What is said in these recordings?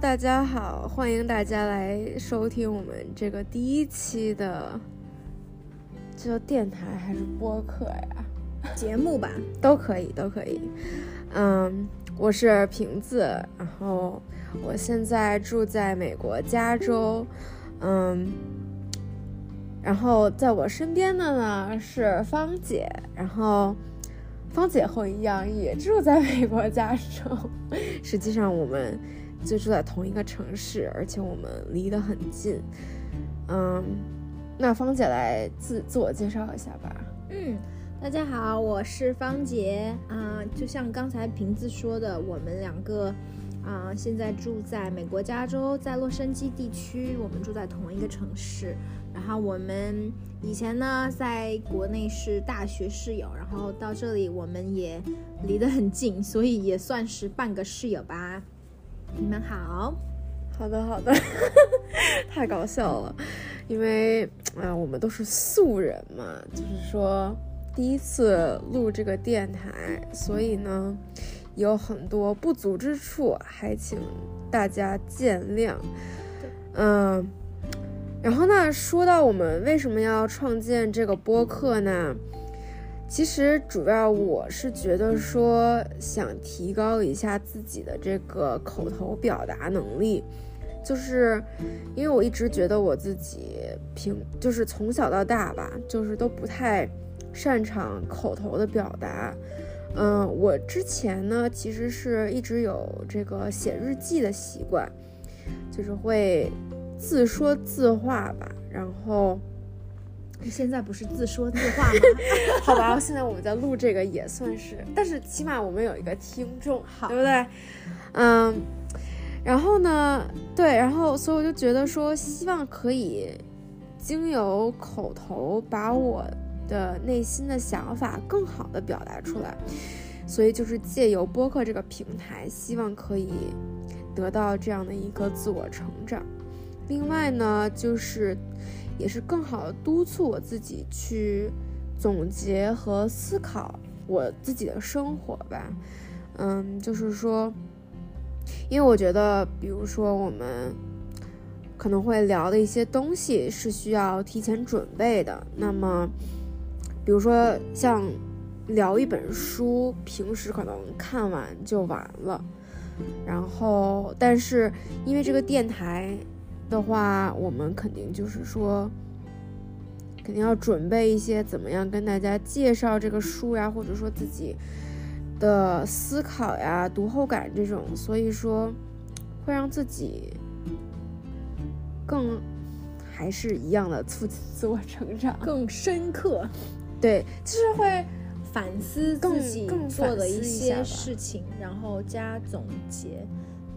大家好，欢迎大家来收听我们这个第一期的，这叫电台还是播客呀？节目吧，都可以，都可以。嗯，我是瓶子，然后我现在住在美国加州。嗯，然后在我身边的呢是芳姐，然后芳姐和我一样也住在美国加州。实际上我们。就住在同一个城市，而且我们离得很近。嗯，那芳姐来自自我介绍一下吧。嗯，大家好，我是芳姐。啊，就像刚才瓶子说的，我们两个啊，现在住在美国加州，在洛杉矶地区，我们住在同一个城市。然后我们以前呢，在国内是大学室友，然后到这里我们也离得很近，所以也算是半个室友吧。你们好，好的好的，太搞笑了，因为啊，我们都是素人嘛，就是说第一次录这个电台，所以呢有很多不足之处，还请大家见谅。嗯，然后呢，说到我们为什么要创建这个播客呢？其实主要我是觉得说想提高一下自己的这个口头表达能力，就是因为我一直觉得我自己平就是从小到大吧，就是都不太擅长口头的表达。嗯，我之前呢其实是一直有这个写日记的习惯，就是会自说自话吧，然后。你现在不是自说自话吗？好吧，现在我们在录这个也算是，但是起码我们有一个听众，好，对不对？嗯，然后呢，对，然后所以我就觉得说，希望可以经由口头把我的内心的想法更好的表达出来，所以就是借由播客这个平台，希望可以得到这样的一个自我成长。另外呢，就是。也是更好的督促我自己去总结和思考我自己的生活吧。嗯，就是说，因为我觉得，比如说我们可能会聊的一些东西是需要提前准备的。那么，比如说像聊一本书，平时可能看完就完了。然后，但是因为这个电台。的话，我们肯定就是说，肯定要准备一些怎么样跟大家介绍这个书呀，或者说自己的思考呀、读后感这种，所以说会让自己更还是一样的促进自我成长，更深刻。对，就是会反思自己做的一些事情，然后加总结。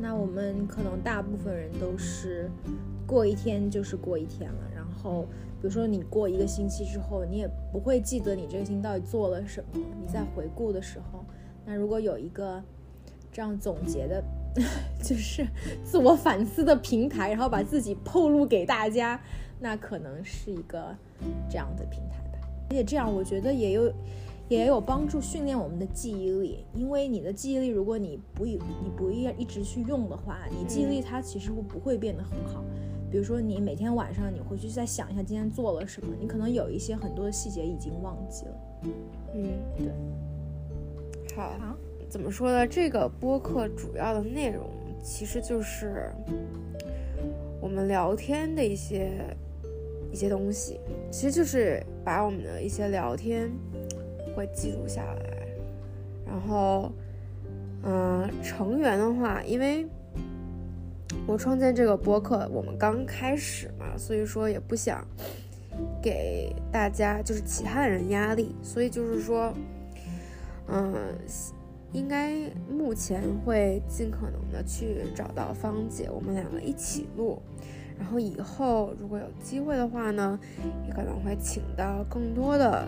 那我们可能大部分人都是过一天就是过一天了，然后比如说你过一个星期之后，你也不会记得你这个星期到底做了什么。你在回顾的时候，那如果有一个这样总结的，就是自我反思的平台，然后把自己透露给大家，那可能是一个这样的平台吧。而且这样我觉得也有。也有帮助训练我们的记忆力，因为你的记忆力，如果你不一你不一一直去用的话，你记忆力它其实不会变得很好。比如说你每天晚上你回去再想一下今天做了什么，你可能有一些很多的细节已经忘记了。嗯，对。好，怎么说呢？这个播客主要的内容其实就是我们聊天的一些一些东西，其实就是把我们的一些聊天。会记录下来，然后，嗯，成员的话，因为我创建这个播客，我们刚开始嘛，所以说也不想给大家就是其他人压力，所以就是说，嗯，应该目前会尽可能的去找到芳姐，我们两个一起录，然后以后如果有机会的话呢，也可能会请到更多的。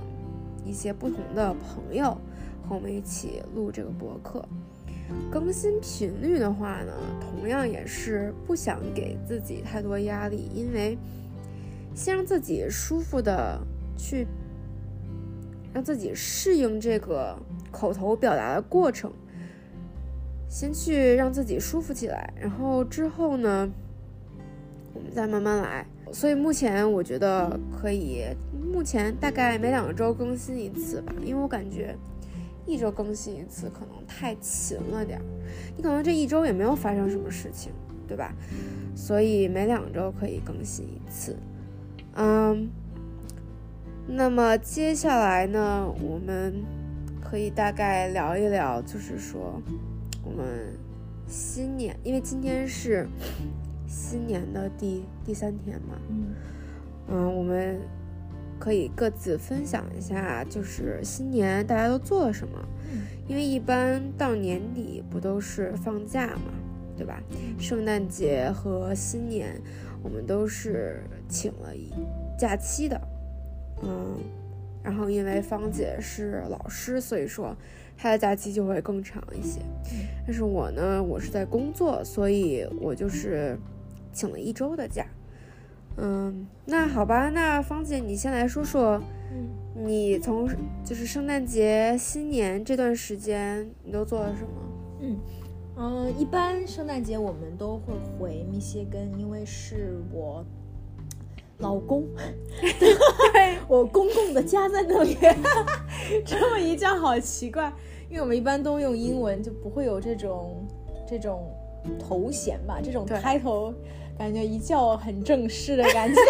一些不同的朋友和我们一起录这个博客，更新频率的话呢，同样也是不想给自己太多压力，因为先让自己舒服的去，让自己适应这个口头表达的过程，先去让自己舒服起来，然后之后呢，我们再慢慢来。所以目前我觉得可以，目前大概每两周更新一次吧，因为我感觉一周更新一次可能太勤了点儿，你可能这一周也没有发生什么事情，对吧？所以每两周可以更新一次。嗯，那么接下来呢，我们可以大概聊一聊，就是说我们新年，因为今天是。新年的第第三天嘛，嗯，嗯，我们可以各自分享一下，就是新年大家都做了什么。嗯，因为一般到年底不都是放假嘛，对吧？圣诞节和新年我们都是请了一假期的，嗯，然后因为芳姐是老师，所以说她的假期就会更长一些。但是我呢，我是在工作，所以我就是。请了一周的假，嗯，那好吧，那芳姐你先来说说，嗯，你从就是圣诞节、新年这段时间你都做了什么？嗯，嗯，一般圣诞节我们都会回密歇根，因为是我老公，我公公的家在那里。这么一叫好奇怪，因为我们一般都用英文，就不会有这种这种头衔吧，这种 title。感觉一叫很正式的感觉，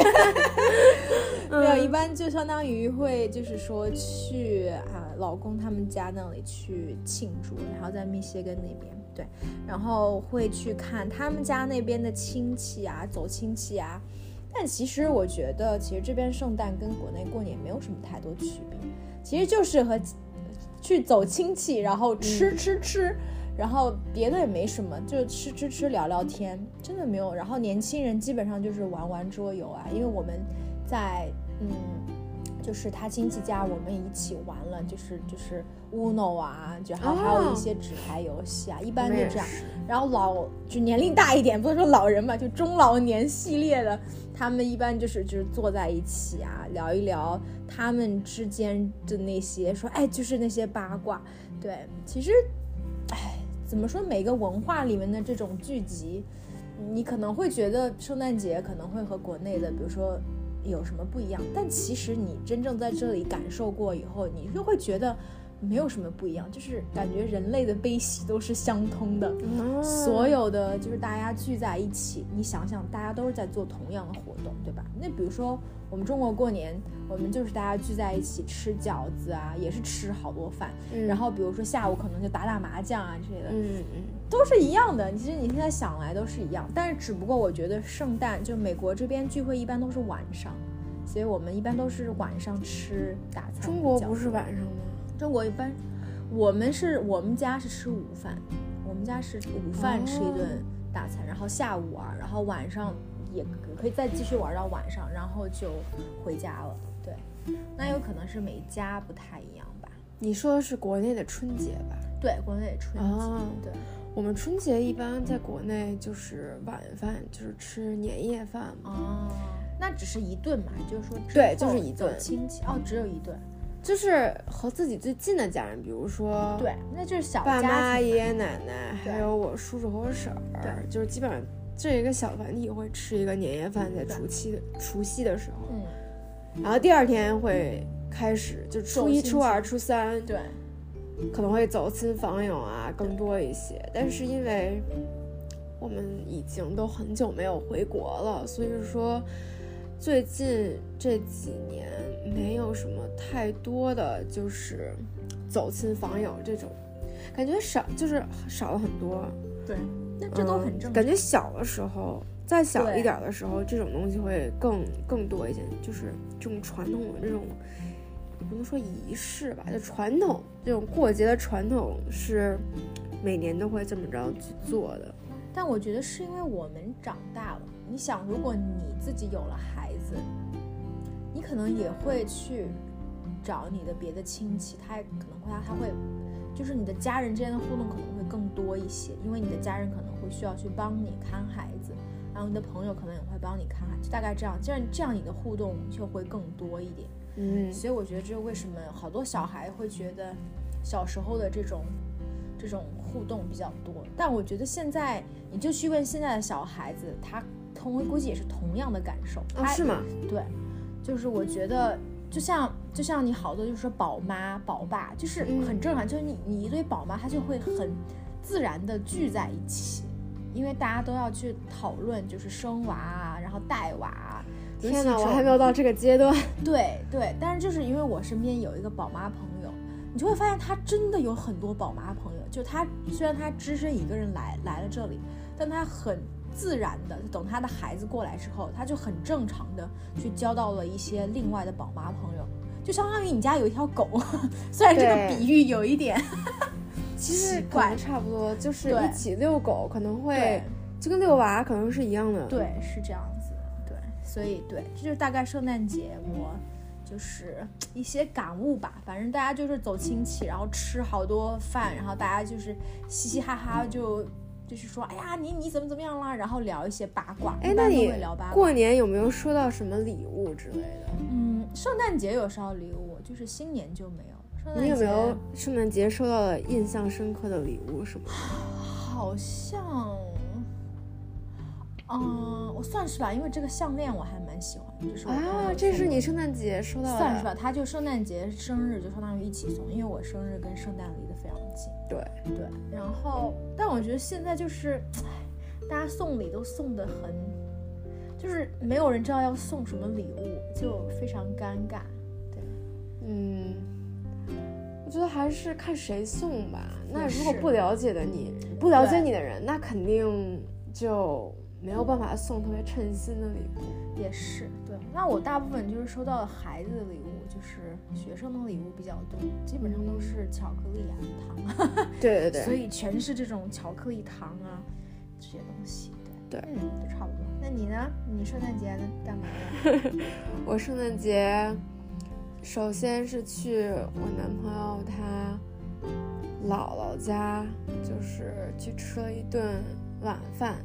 没有，一般就相当于会就是说去啊老公他们家那里去庆祝，然后在密歇根那边对，然后会去看他们家那边的亲戚啊，走亲戚啊。但其实我觉得，其实这边圣诞跟国内过年没有什么太多区别，其实就是和去走亲戚，然后吃吃吃。然后别的也没什么，就吃吃吃聊聊天，真的没有。然后年轻人基本上就是玩玩桌游啊，因为我们在嗯，就是他亲戚家，我们一起玩了，就是就是 Uno 啊，就还还有一些纸牌游戏啊，一般就这样。然后老就年龄大一点，不能说老人吧，就中老年系列的，他们一般就是就是坐在一起啊，聊一聊他们之间的那些，说哎，就是那些八卦。对，其实，怎么说？每个文化里面的这种聚集，你可能会觉得圣诞节可能会和国内的，比如说有什么不一样，但其实你真正在这里感受过以后，你就会觉得。没有什么不一样，就是感觉人类的悲喜都是相通的。所有的就是大家聚在一起，你想想，大家都是在做同样的活动，对吧？那比如说我们中国过年，我们就是大家聚在一起吃饺子啊，也是吃好多饭。然后比如说下午可能就打打麻将啊之类的，嗯嗯，都是一样的。其实你现在想来都是一样，但是只不过我觉得圣诞就美国这边聚会一般都是晚上，所以我们一般都是晚上吃大餐。中国不是晚上吗？中国一般，我们是我们家是吃午饭，我们家是午饭吃一顿大餐，然后下午玩，然后晚上也可以再继续玩到晚上，然后就回家了。对，那有可能是每家不太一样吧？你说的是国内的春节吧？对，国内的春节。对，我们春节一般在国内就是晚饭，就是吃年夜饭嘛。哦，那只是一顿嘛？就是说，对，就是一顿亲戚哦，只有一顿。就是和自己最近的家人，比如说对，那就是小爸妈、爷爷奶奶，还有我叔叔和我婶儿，就是基本上这一个小团体会吃一个年夜饭，在除夕的除夕的时候，嗯，然后第二天会开始就初一、初二、初三，对，可能会走亲访友啊，更多一些。但是因为我们已经都很久没有回国了，所以说。最近这几年没有什么太多的就是走亲访友这种，感觉少，就是少了很多。对，那这都很正常。感觉小的时候，再小一点的时候，这种东西会更更多一些，就是这种传统的这种，也不能说仪式吧，就传统这种过节的传统是每年都会这么着去做的。但我觉得是因为我们长大了。你想，如果你自己有了孩子，你可能也会去找你的别的亲戚，他也可能会他他会，就是你的家人之间的互动可能会更多一些，因为你的家人可能会需要去帮你看孩子，然后你的朋友可能也会帮你看孩子，大概这样，这样这样你的互动就会更多一点。嗯，所以我觉得这为什么好多小孩会觉得小时候的这种。这种互动比较多。但我觉得现在你就去问现在的小孩子，他同估计也是同样的感受。啊，是吗？对，就是我觉得就像就像你好多就是说宝妈宝爸，就是很正常，就是你你一堆宝妈，她就会很自然的聚在一起。因为大家都要去讨论，就是生娃啊，然后带娃。天哪，我还没有到这个阶段。对对，但是就是因为我身边有一个宝妈朋友，你就会发现她真的有很多宝妈朋友。就她虽然她只身一个人来来了这里，但她很自然的，等他的孩子过来之后，他就很正常的去交到了一些另外的宝妈朋友，就相当于你家有一条狗。虽然这个比喻有一点。其实管差不多，就是一起遛狗，可能会就跟遛娃可能是一样的。对，是这样子。对，所以对，这就是大概圣诞节我就是一些感悟吧。反正大家就是走亲戚，然后吃好多饭，然后大家就是嘻嘻哈哈，就就是说，哎呀，你你怎么怎么样啦？然后聊一些八卦。哎，那你过年有没有收到什么礼物之类的？嗯，圣诞节有收到礼物，就是新年就没有。你有没有圣诞节收到了印象深刻的礼物什么的？好像，嗯，我算是吧，因为这个项链我还蛮喜欢，就是啊，这是你圣诞节收到的，算是吧。他就圣诞节、生日就相当于一起送，因为我生日跟圣诞离得非常近。对对，然后，但我觉得现在就是，唉，大家送礼都送的很，就是没有人知道要送什么礼物，就非常尴尬。对，嗯。我觉得还是看谁送吧。那如果不了解的你，不了解你的人，那肯定就没有办法送特别称心的礼物。也是，对。那我大部分就是收到孩子的礼物，就是学生的礼物比较多，基本上都是巧克力啊、糖。对对对。所以全是这种巧克力糖啊这些东西。对对，嗯，都差不多。那你呢？你圣诞节干嘛呀？我圣诞节。首先是去我男朋友他姥姥家，就是去吃了一顿晚饭。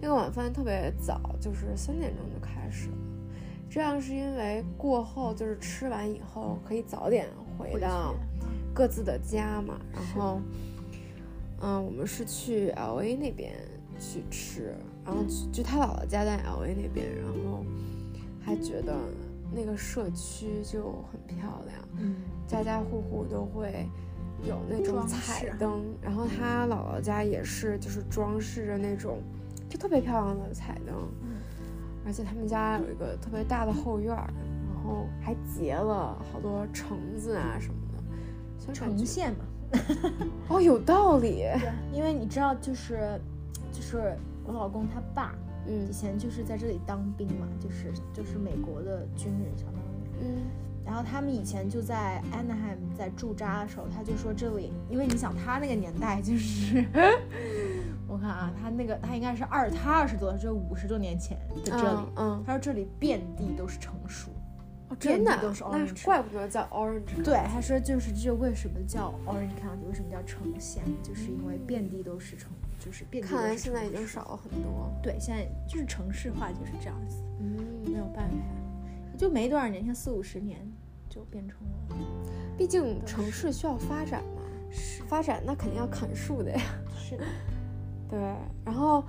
那个晚饭特别早，就是三点钟就开始了。这样是因为过后就是吃完以后可以早点回到各自的家嘛。然后，嗯，我们是去 L A 那边去吃，然后就他姥姥家在 L A 那边，然后还觉得。那个社区就很漂亮，嗯，家家户户都会有那种彩灯，然后他姥姥家也是，就是装饰着那种就特别漂亮的彩灯，嗯，而且他们家有一个特别大的后院，然后还结了好多橙子啊什么的，呈现嘛，哦，有道理，对，因为你知道，就是就是我老公他爸。嗯，以前就是在这里当兵嘛，就是就是美国的军人，相当于。嗯。然后他们以前就在 Anaheim 在驻扎的时候，他就说这里，因为你想他那个年代就是，我看啊，他那个他应该是二他二十多，就五十多年前的这里。嗯。他说这里遍地都是成熟，哦真的都是 orange，怪不得叫 orange。对，他说就是这为什么叫 orange county，为什么叫城县，就是因为遍地都是成。就是看来现在已经少了很多。对，现在就是城市化就是这样子。嗯，没有办法，就没多少年，像四五十年就变成了。毕竟城市需要发展嘛，是发展那肯定要砍树的呀。是的。对，然后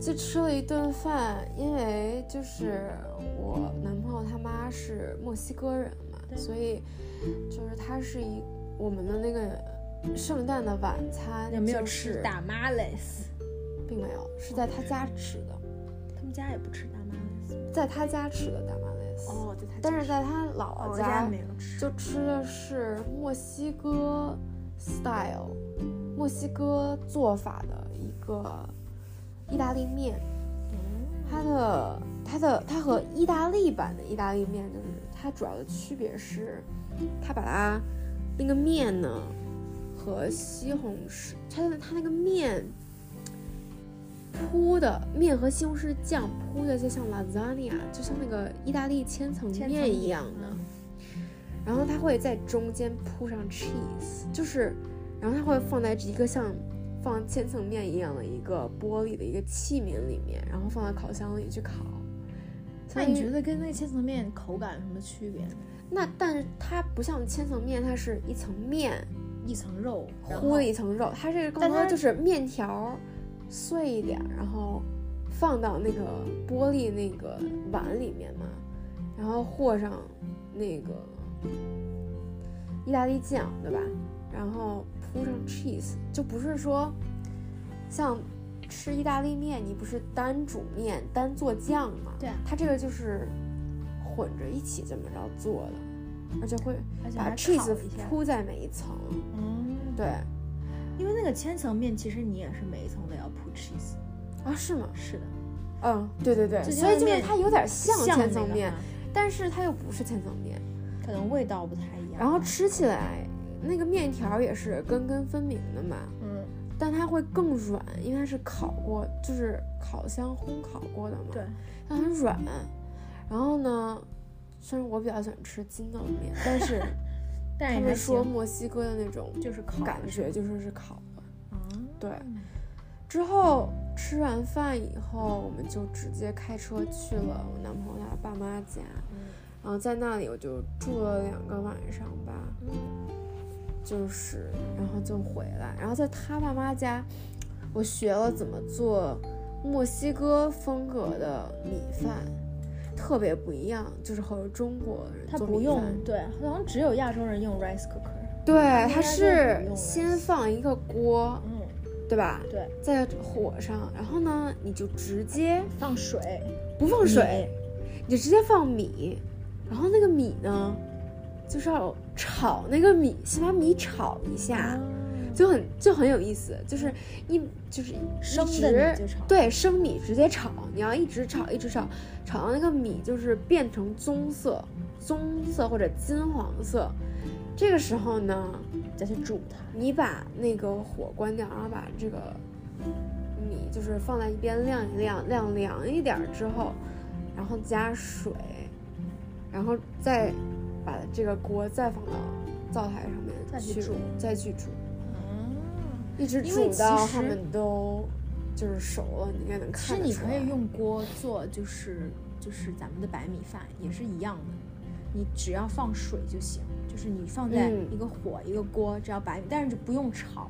就吃了一顿饭，因为就是我男朋友他妈是墨西哥人嘛，所以就是他是一我们的那个。圣诞的晚餐有没有吃大马雷斯？并没有，是在他家吃的。他们家也不吃大马雷斯，在他家吃的大马雷斯。哦，在他，但是在他姥姥家没有吃，就吃的是墨西哥 style，墨西哥做法的一个意大利面。它的它的它和意大利版的意大利面就是它主要的区别是，它把它那个面呢。和西红柿，它的它那个面铺的面和西红柿酱铺的就像 lasagna，就像那个意大利千层面一样的。然后它会在中间铺上 cheese，就是，然后它会放在一个像放千层面一样的一个玻璃的一个器皿里面，然后放在烤箱里去烤。那你觉得跟那个千层面口感有什么区别？那但是它不像千层面，它是一层面。一层肉，糊了一层肉。它这个更多就是面条碎一点，然后放到那个玻璃那个碗里面嘛，然后和上那个意大利酱，对吧？然后铺上 cheese，就不是说像吃意大利面，你不是单煮面单做酱嘛？对，它这个就是混着一起这么着做的，而且会把 cheese 铺在每一层。嗯，对，因为那个千层面其实你也是每一层都要铺 cheese 啊？是吗？是的。嗯，对对对，所以就是它有点像千层面，但是它又不是千层面，可能味道不太一样。然后吃起来。那个面条也是根根分明的嘛，嗯，但它会更软，因为它是烤过，就是烤箱烘烤过的嘛，对，它很软。然后呢，虽然我比较喜欢吃筋道的面，但是 他们说墨西哥的那种就是烤感觉就是是烤的，嗯，对。之后吃完饭以后，我们就直接开车去了我男朋友他爸妈家，然后在那里我就住了两个晚上吧。就是，然后就回来，然后在他爸妈家，我学了怎么做墨西哥风格的米饭，特别不一样，就是和中国人他不用，对，好像只有亚洲人用 rice cooker，对，他是先放一个锅，嗯，对吧？对，在火上，然后呢，你就直接放水，不放水，你就直接放米，然后那个米呢？就是要炒那个米，先把米炒一下，就很就很有意思。就是一就是生的炒，对，生米直接炒。你要一直炒，一直炒，炒到那个米就是变成棕色、棕色或者金黄色。这个时候呢，再去煮它。你把那个火关掉，然后把这个米就是放在一边晾一晾，晾凉一点之后，然后加水，然后再。把这个锅再放到灶台上面再去煮，再去煮，嗯，一直煮到它们都就是熟了，你应该能看。其实你可以用锅做，就是就是咱们的白米饭也是一样的，你只要放水就行，就是你放在一个火一个锅，只要白米，但是不用炒。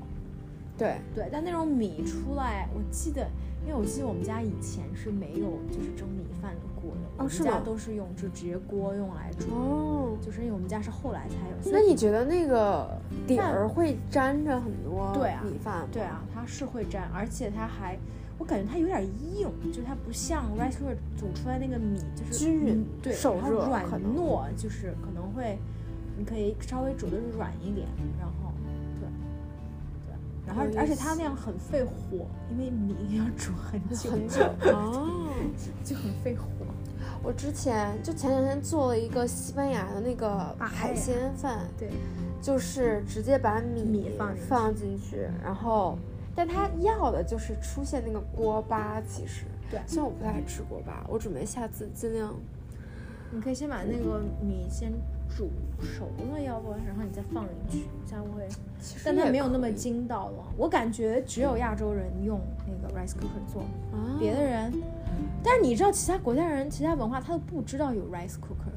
对对，但那种米出来，我记得，因为我记得我们家以前是没有就是蒸米饭的锅的，我们家都是用就直接锅用来煮。哦，就是因为我们家是后来才有。那你觉得那个底儿会粘着很多对啊米饭？对啊，它是会粘，而且它还，我感觉它有点硬，就是它不像 rice cooker 煮出来那个米就是均匀，对，手热，软糯，就是可能会，你可以稍微煮的软一点，然后。然后，而且它那样很费火，因为米要煮很 久很久哦，就很费火。我之前就前两天做了一个西班牙的那个海鲜饭，对，就是直接把米米放放进去，然后，但它要的就是出现那个锅巴，其实对，虽然我不太爱吃锅巴，我准备下次尽量。你可以先把那个米先。煮熟了，要不然后你再放进去，这样会，但它没有那么筋道了。我感觉只有亚洲人用那个 rice cooker 做，别的人，但是你知道其他国家人、其他文化他都不知道有 rice cooker。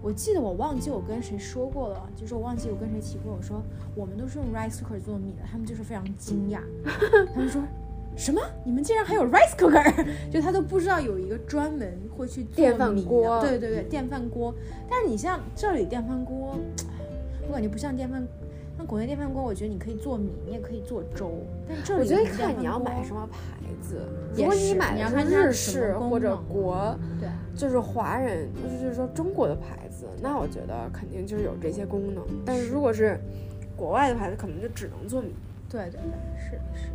我记得我忘记我跟谁说过了，就是我忘记我跟谁提过，我说我们都是用 rice cooker 做米的，他们就是非常惊讶，他们说。什么？你们竟然还有 rice cooker？就他都不知道有一个专门会去电饭锅。对对对，电饭锅。但是你像这里电饭锅，我感觉不像电饭。那国内电饭锅，我觉得你可以做米，你也可以做粥。但这里我觉得看你要买什么牌子。如果你买的是日式或者国，对，就是华人，就是说中国的牌子，那我觉得肯定就是有这些功能。但是如果是国外的牌子，可能就只能做米。对对对，是是。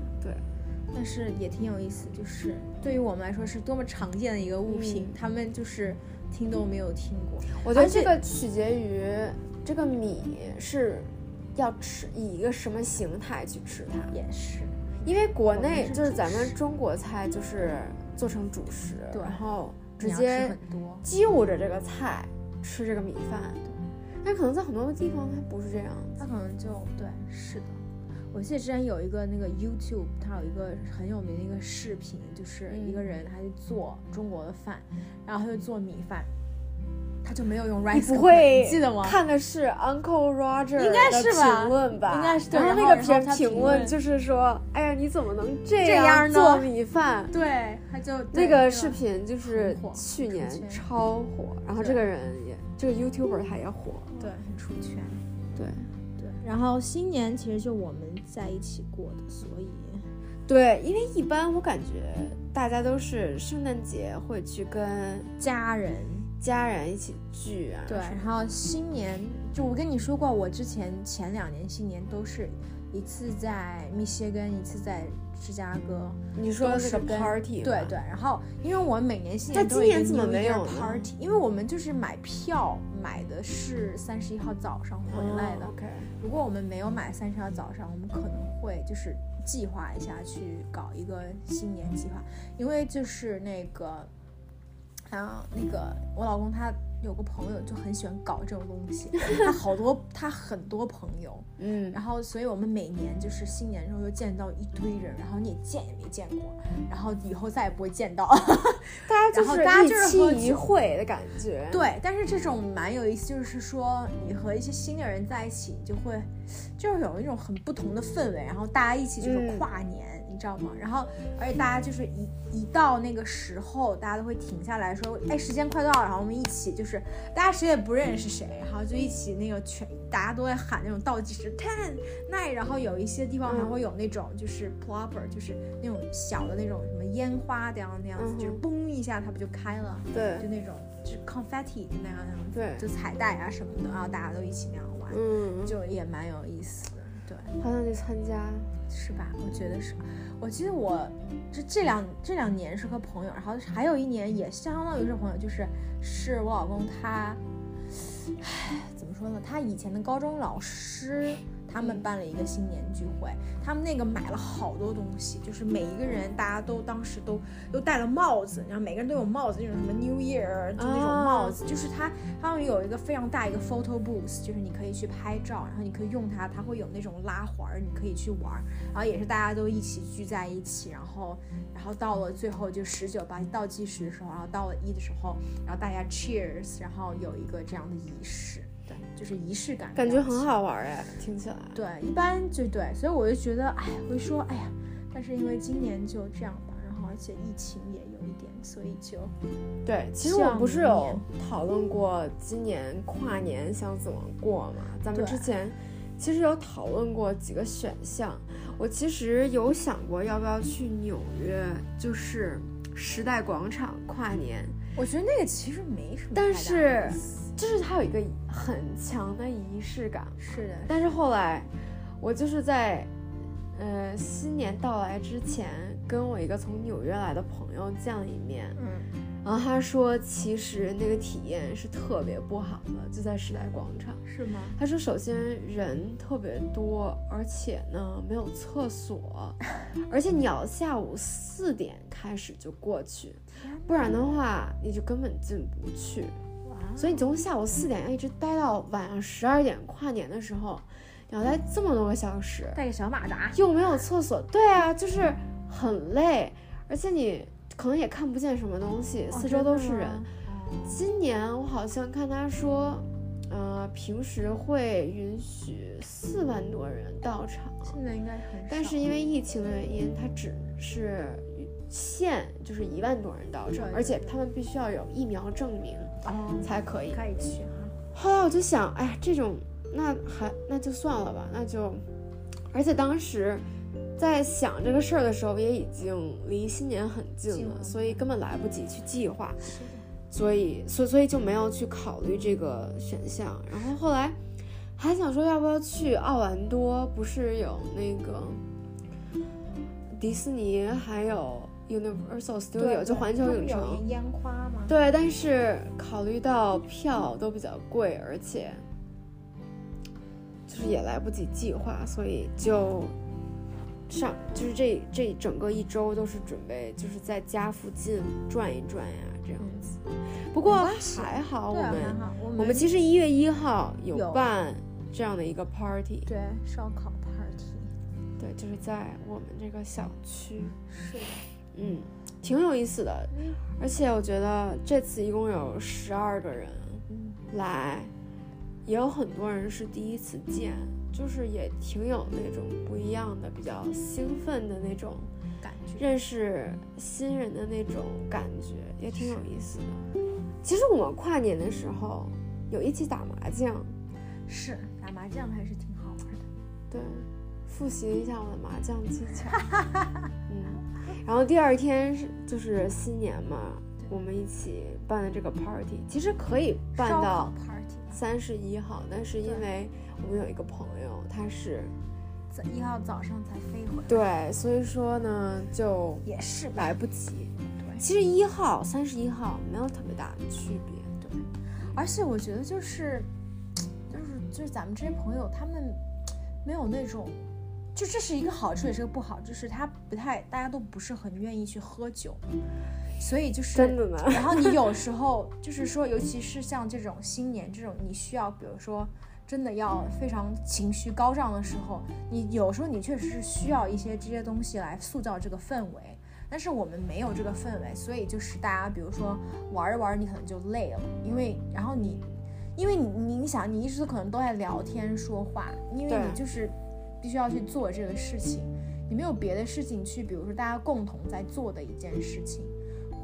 但是也挺有意思，就是对于我们来说是多么常见的一个物品，他们就是听都没有听过。我觉得这个取决于这个米是要吃以一个什么形态去吃它。也是，因为国内就是咱们中国菜就是做成主食，然后直接就着这个菜吃这个米饭。但可能在很多地方它不是这样，它可能就对，是的。我记得之前有一个那个 YouTube，它有一个很有名的一个视频，就是一个人他去做中国的饭，然后他就做米饭，他就没有用 rice，不会记得吗？看的是 Uncle Roger 应该是吧？评论吧，应该是。然后那个评评论就是说，哎呀，你怎么能这样做米饭？对，他就那个视频就是去年超火，然后这个人也这个 YouTuber 他也火，对，很出圈，对对。然后新年其实就我们在一起过的，所以。对，因为一般我感觉大家都是圣诞节会去跟家人家人一起聚啊。对，然后新年就我跟你说过，我之前前两年新年都是一次在密歇根，一次在芝加哥。你说的是 party？对对。然后因为我每年新年都有怎么没有 party？因为我们就是买票买的是三十一号早上回来的。OK。如果我们没有买三十号早上，我们可能会就是。计划一下去搞一个新年计划，因为就是那个，啊，那个我老公他。有个朋友就很喜欢搞这种东西，他好多他很多朋友，嗯，然后所以我们每年就是新年的时候又见到一堆人，然后你也见也没见过，然后以后再也不会见到，大家就是大家就是一会的感觉，对，但是这种蛮有意思，就是说你和一些新的人在一起，你就会就是有一种很不同的氛围，然后大家一起就是跨年。你知道吗？然后，而且大家就是一一到那个时候，大家都会停下来说：“哎，时间快到了。”然后我们一起就是，大家谁也不认识谁，然后就一起那个全，大家都在喊那种倒计时 ten nine，然后有一些地方还会有那种就是 plopper，就是那种小的那种什么烟花这样那样子，就是嘣一下它不就开了？对，就那种就是 confetti 那样那样，对，就彩带啊什么的，然后大家都一起那样玩，嗯，就也蛮有意思的。对，好想去参加，是吧？我觉得是。我记得我这这两这两年是和朋友，然后还有一年也相当于是朋友，就是是我老公他，唉，怎么说呢？他以前的高中老师。他们办了一个新年聚会，他们那个买了好多东西，就是每一个人，大家都当时都都戴了帽子，然后每个人都有帽子，那种什么 New Year 就那种帽子，就是他他们有一个非常大一个 photo booth，就是你可以去拍照，然后你可以用它，它会有那种拉环，你可以去玩，然后也是大家都一起聚在一起，然后然后到了最后就十九吧倒计时的时候，然后到了一的时候，然后大家 cheers，然后有一个这样的仪式。就是仪式感，感觉很好玩哎，听起来。对，一般就对，所以我就觉得，哎，我就说，哎呀，但是因为今年就这样吧，然后而且疫情也有一点，所以就，对，其实我不是有讨论过今年跨年想怎么过吗？咱们之前其实有讨论过几个选项，我其实有想过要不要去纽约，就是时代广场跨年。我觉得那个其实没什么，但是。就是它有一个很强的仪式感，是的。但是后来，我就是在，呃，新年到来之前，跟我一个从纽约来的朋友见了一面，嗯，然后他说，其实那个体验是特别不好的，就在时代广场，是吗？他说，首先人特别多，而且呢没有厕所，而且你要下午四点开始就过去，不然的话你就根本进不去。所以你从下午四点要一直待到晚上十二点，跨年的时候，你要待这么多个小时，带个小马扎，又没有厕所，对啊，就是很累，而且你可能也看不见什么东西，四周都是人。今年我好像看他说，呃，平时会允许四万多人到场，现在应该很少，但是因为疫情的原因，它只是限就是一万多人到场，而且他们必须要有疫苗证明。哦，才可以可以去哈。后来我就想，哎呀，这种那还那就算了吧，那就，而且当时在想这个事儿的时候，也已经离新年很近了，所以根本来不及去计划，所以所所以就没有去考虑这个选项。然后后来还想说，要不要去奥兰多？不是有那个迪士尼，还有。Universal Studio 就环球影城烟花吗？对，但是考虑到票都比较贵，而且就是也来不及计划，所以就上就是这这整个一周都是准备就是在家附近转一转呀，这样子。不过还好，我们我们其实一月一号有办这样的一个 party，对，烧烤 party，对，就是在我们这个小区。是的。嗯，挺有意思的，而且我觉得这次一共有十二个人，来，也有很多人是第一次见，就是也挺有那种不一样的、比较兴奋的那种感觉，认识新人的那种感觉，也挺有意思的。其实我们跨年的时候有一起打麻将，是打麻将还是挺好玩的。对，复习一下我的麻将技巧。嗯，然后第二天是就是新年嘛。我们一起办的这个 party，其实可以办到三十一号，但是因为我们有一个朋友，他是一号早上才飞回来，对，所以说呢，就也是来不及。对，其实一号、三十一号没有特别大的区别，对。而且我觉得就是，就是就是咱们这些朋友，他们没有那种，就这是一个好处，也是个不好，就是他不太，大家都不是很愿意去喝酒。所以就是真的呢。然后你有时候就是说，尤其是像这种新年这种，你需要比如说真的要非常情绪高涨的时候，你有时候你确实是需要一些这些东西来塑造这个氛围。但是我们没有这个氛围，所以就是大家比如说玩着玩着你可能就累了，因为然后你因为你你想你一直可能都在聊天说话，因为你就是必须要去做这个事情，你没有别的事情去，比如说大家共同在做的一件事情。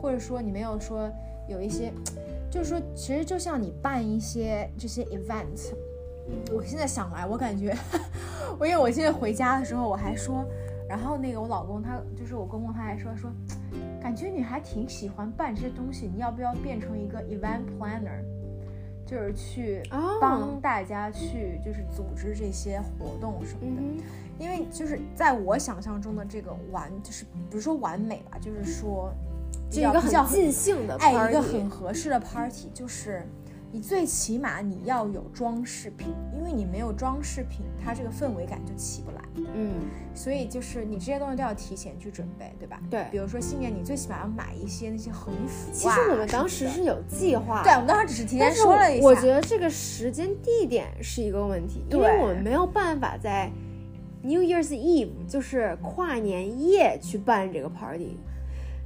或者说你没有说有一些，就是说其实就像你办一些这些 event，我现在想来，我感觉，我因为我现在回家的时候我还说，然后那个我老公他就是我公公他还说说，感觉你还挺喜欢办这些东西，你要不要变成一个 event planner，就是去帮大家去就是组织这些活动什么的，因为就是在我想象中的这个完就是不是说完美吧，就是说。这一个很尽兴的，哎，一个很合适的 party，就是你最起码你要有装饰品，因为你没有装饰品，它这个氛围感就起不来。嗯，所以就是你这些东西都要提前去准备，对吧？对。比如说新年，你最起码要买一些那些横幅。其实我们当时是有计划，对，我们当时只是提前说了一下。我觉得这个时间地点是一个问题，因为我们没有办法在 New Year's Eve，就是跨年夜去办这个 party。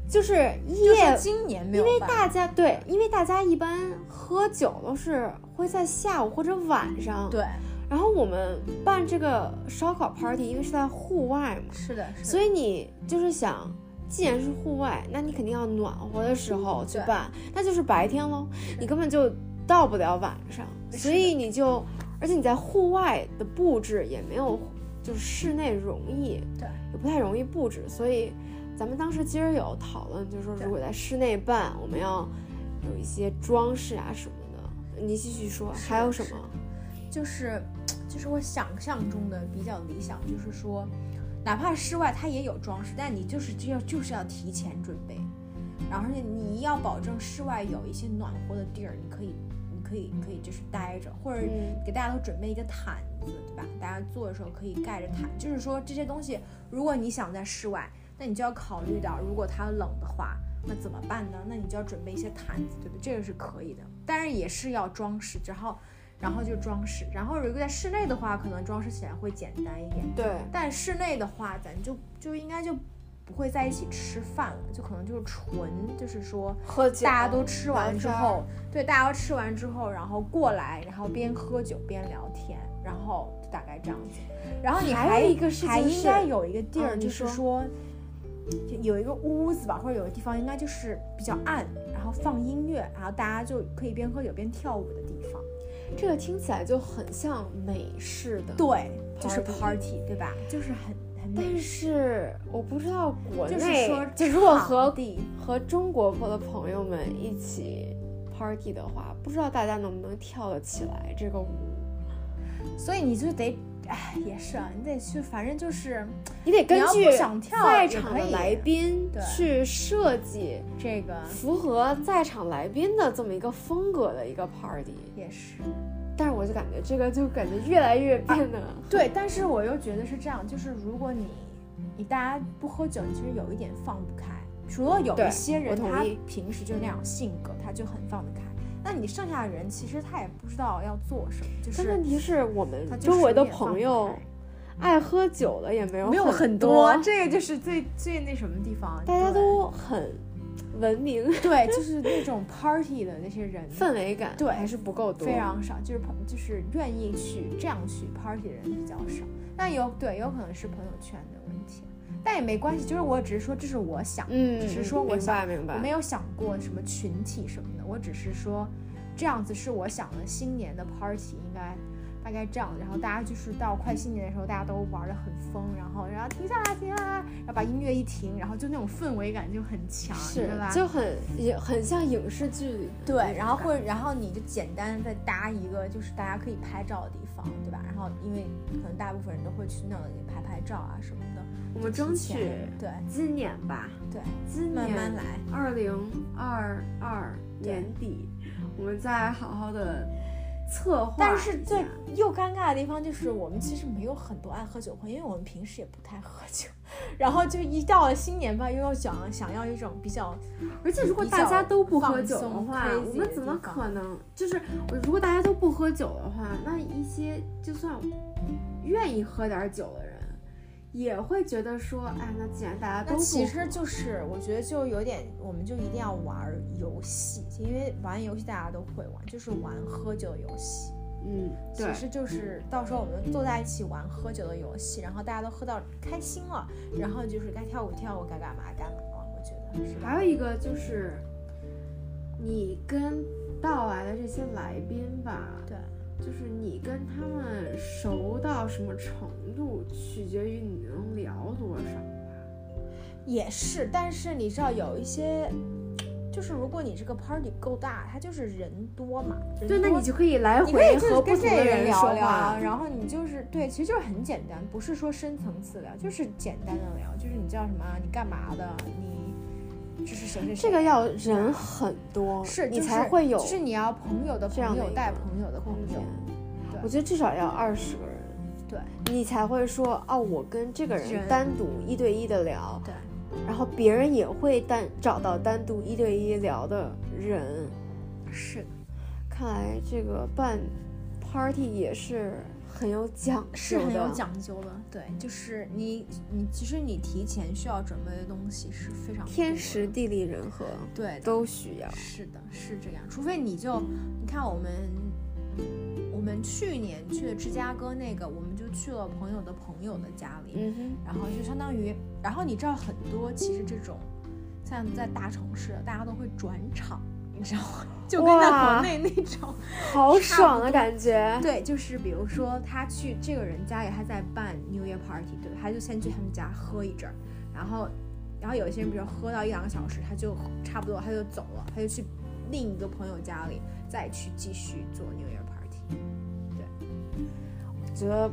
就是夜，今年没有，因为大家对，因为大家一般喝酒都是会在下午或者晚上。对。然后我们办这个烧烤 party，因为是在户外嘛。是的。所以你就是想，既然是户外，那你肯定要暖和的时候去办，那就是白天喽，你根本就到不了晚上。所以你就，而且你在户外的布置也没有，就是室内容易，对，也不太容易布置，所以。咱们当时其实有讨论，就是说如果在室内办，我们要有一些装饰啊什么的。你继续说，还有什么？就是，就是我想象中的比较理想，就是说，哪怕室外它也有装饰，但你就是就要就是要提前准备，然后而且你要保证室外有一些暖和的地儿，你可以，你可以可以就是待着，或者给大家都准备一个毯子，对吧？大家坐的时候可以盖着毯，就是说这些东西，如果你想在室外。那你就要考虑到，如果它冷的话，那怎么办呢？那你就要准备一些毯子，对不对？这个是可以的，但是也是要装饰，然后，然后就装饰。然后如果在室内的话，可能装饰起来会简单一点。对。但室内的话，咱就就应该就不会在一起吃饭了，就可能就是纯就是说喝酒，大家都吃完之后，对，大家都吃完之后，然后过来，然后边喝酒边聊天，然后大概这样子。然后你还有一个事情还应该有一个地儿，就是说。有一个屋子吧，或者有个地方，应该就是比较暗，然后放音乐，然后大家就可以边喝酒边跳舞的地方。这个听起来就很像美式的，对，就是 party，对吧？就是很很。但是我不知道国内，就 如果和和中国的朋友们一起 party 的话，不知道大家能不能跳得起来这个舞。所以你就得。哎，也是啊，你得去，反正就是你得根据在场的来宾去设计这个符合在场来宾的这么一个风格的一个 party。也是，但是我就感觉这个就感觉越来越变得对，但是我又觉得是这样，就是如果你你大家不喝酒，你其实有一点放不开。除了有一些人他平时就是那样性格，他就很放得开。那你剩下的人其实他也不知道要做什么，就是。但问题是我们周围的朋友，爱喝酒的也没有没有很多，这个就是最最那什么地方。大家都很文明，对，就是那种 party 的那些人，氛围感对还是不够多，非常少，就是朋就是愿意去这样去 party 的人比较少。那有对，有可能是朋友圈的但也没关系，就是我只是说这是我想，嗯，只是说我想，明白，我没有想过什么群体什么的，我只是说这样子是我想的新年的 party 应该。大概这样，然后大家就是到快新年的时候，大家都玩的很疯，然后然后停下来，停下来，然后把音乐一停，然后就那种氛围感就很强，是吧？就很也很像影视剧，对。然后或者然后你就简单再搭一个，就是大家可以拍照的地方，对吧？然后因为可能大部分人都会去那里拍拍照啊什么的。我们争取对今年吧，对，今年慢慢来。二零二二年底，我们再好好的。策划，但是最又尴尬的地方就是我们其实没有很多爱喝酒朋友，因为我们平时也不太喝酒，然后就一到了新年吧，又要想想要一种比较，而且如果大家都不喝酒的话，我们怎么可能？就是如果大家都不喝酒的话，那一些就算愿意喝点酒的人。也会觉得说，哎，那既然大家都其实就是，我觉得就有点，我们就一定要玩游戏，因为玩游戏大家都会玩，就是玩喝酒游戏。嗯，其实就是到时候我们坐在一起玩喝酒的游戏，然后大家都喝到开心了，然后就是该跳舞跳舞，该干嘛干嘛了。我觉得是。还有一个就是，你跟到来的这些来宾吧，对。就是你跟他们熟到什么程度，取决于你能聊多少吧。也是，但是你知道有一些，就是如果你这个 party 够大，它就是人多嘛。对，那你就可以来回和不同的人聊聊，然后你就是对，其实就是很简单，不是说深层次聊，就是简单的聊，就是你叫什么，你干嘛的，你。就是谁谁谁，这个要人很多，是你才会有，就是你要朋友的朋友带朋友的朋友，我觉得至少要二十个人，对，你才会说哦，我跟这个人单独一对一的聊，对，然后别人也会单找到单独一对一聊的人，是，看来这个办 party 也是。很有讲究，是很有讲究的。对，就是你，你其实你提前需要准备的东西是非常天时地利人和，对，都需要。是的，是这样。除非你就，你看我们，我们去年去的芝加哥那个，我们就去了朋友的朋友的家里，嗯哼，然后就相当于，然后你知道很多其实这种，像在大城市，大家都会转场。你知道吗？就跟在国内那种，好爽的感觉。对，就是比如说他去这个人家里，他在办 New Year Party，对，他就先去他们家喝一阵儿，然后，然后有一些人，比如喝到一两个小时，他就差不多他就走了，他就去另一个朋友家里再去继续做 New Year Party。对，我觉得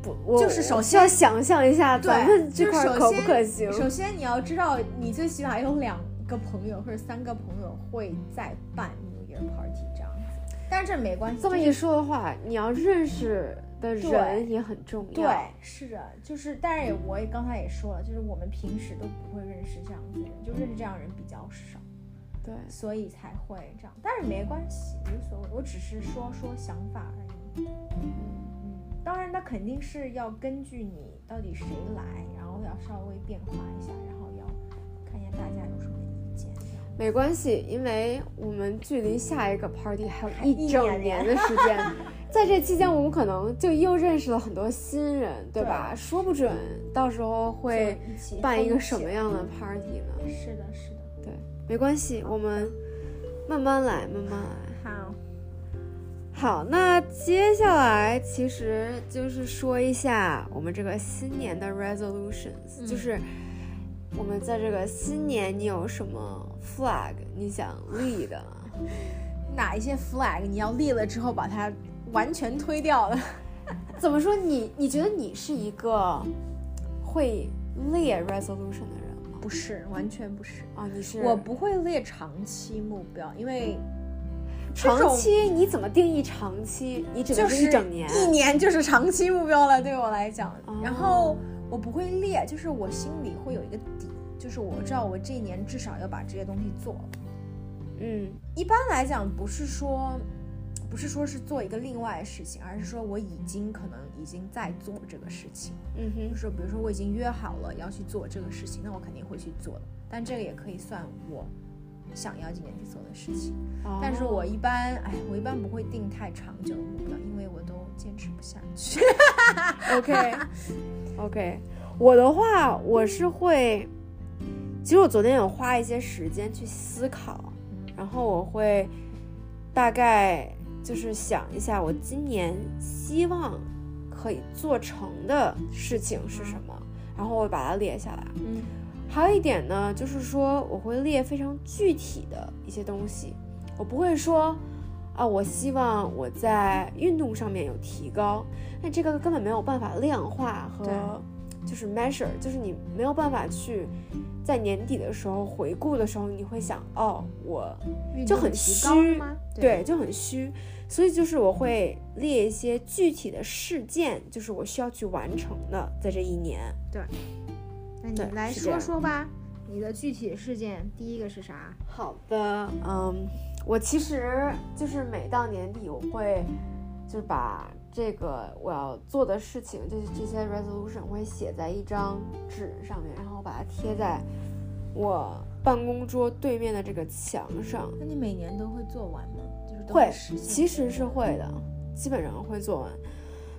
不，我就是首先要想象一下咱们这块可不可行。首先你要知道，你最起码有两。个朋友或者三个朋友会在办 New Year Party 这样子，但是这没关系。这么一说的话，你要认识的人也很重要。对，是的，就是，但是也我也刚才也说了，就是我们平时都不会认识这样子的人，就认识这样人比较少。对，所以才会这样，但是没关系，无所谓，我只是说说想法而已。嗯嗯，当然，那肯定是要根据你到底谁来，然后要稍微变化一下，然后要看一下大家有什么。没关系，因为我们距离下一个 party 还有一整年的时间，在这期间，我们可能就又认识了很多新人，对吧？说不准到时候会办一个什么样的 party 呢？是的，是的，对，没关系，我们慢慢来，慢慢来。好，好，那接下来其实就是说一下我们这个新年的 resolutions，就是我们在这个新年你有什么？flag，你想立的 哪一些 flag？你要立了之后把它完全推掉了？怎么说？你你觉得你是一个会列 resolution 的人吗？不是，完全不是啊！你是我不会列长期目标，因为长期你怎么定义长期？你只能是一整年？一年就是长期目标了，对我来讲。然后我不会列，就是我心里会有一个底。就是我知道我这一年至少要把这些东西做了，嗯，一般来讲不是说，不是说是做一个另外的事情，而是说我已经可能已经在做这个事情，嗯哼，就是比如说我已经约好了要去做这个事情，那我肯定会去做的。但这个也可以算我想要今年去做的事情。但是我一般，哎，我一般不会定太长久的目标，因为我都坚持不下去。OK，OK，我的话，我是会，其实我昨天有花一些时间去思考，然后我会大概就是想一下，我今年希望可以做成的事情是什么，然后我把它列下来。嗯，还有一点呢，就是说我会列非常具体的一些东西。我不会说，啊，我希望我在运动上面有提高，那这个根本没有办法量化和就是 measure，就是你没有办法去在年底的时候回顾的时候，你会想，哦，我就很虚吗？对，就很虚，所以就是我会列一些具体的事件，就是我需要去完成的，在这一年。对，那你来说说吧，你的具体事件第一个是啥？好的，嗯。我其实就是每到年底，我会就是把这个我要做的事情，就是这些 resolution 会写在一张纸上面，然后把它贴在我办公桌对面的这个墙上。那你每年都会做完吗？就是会，其实是会的，基本上会做完。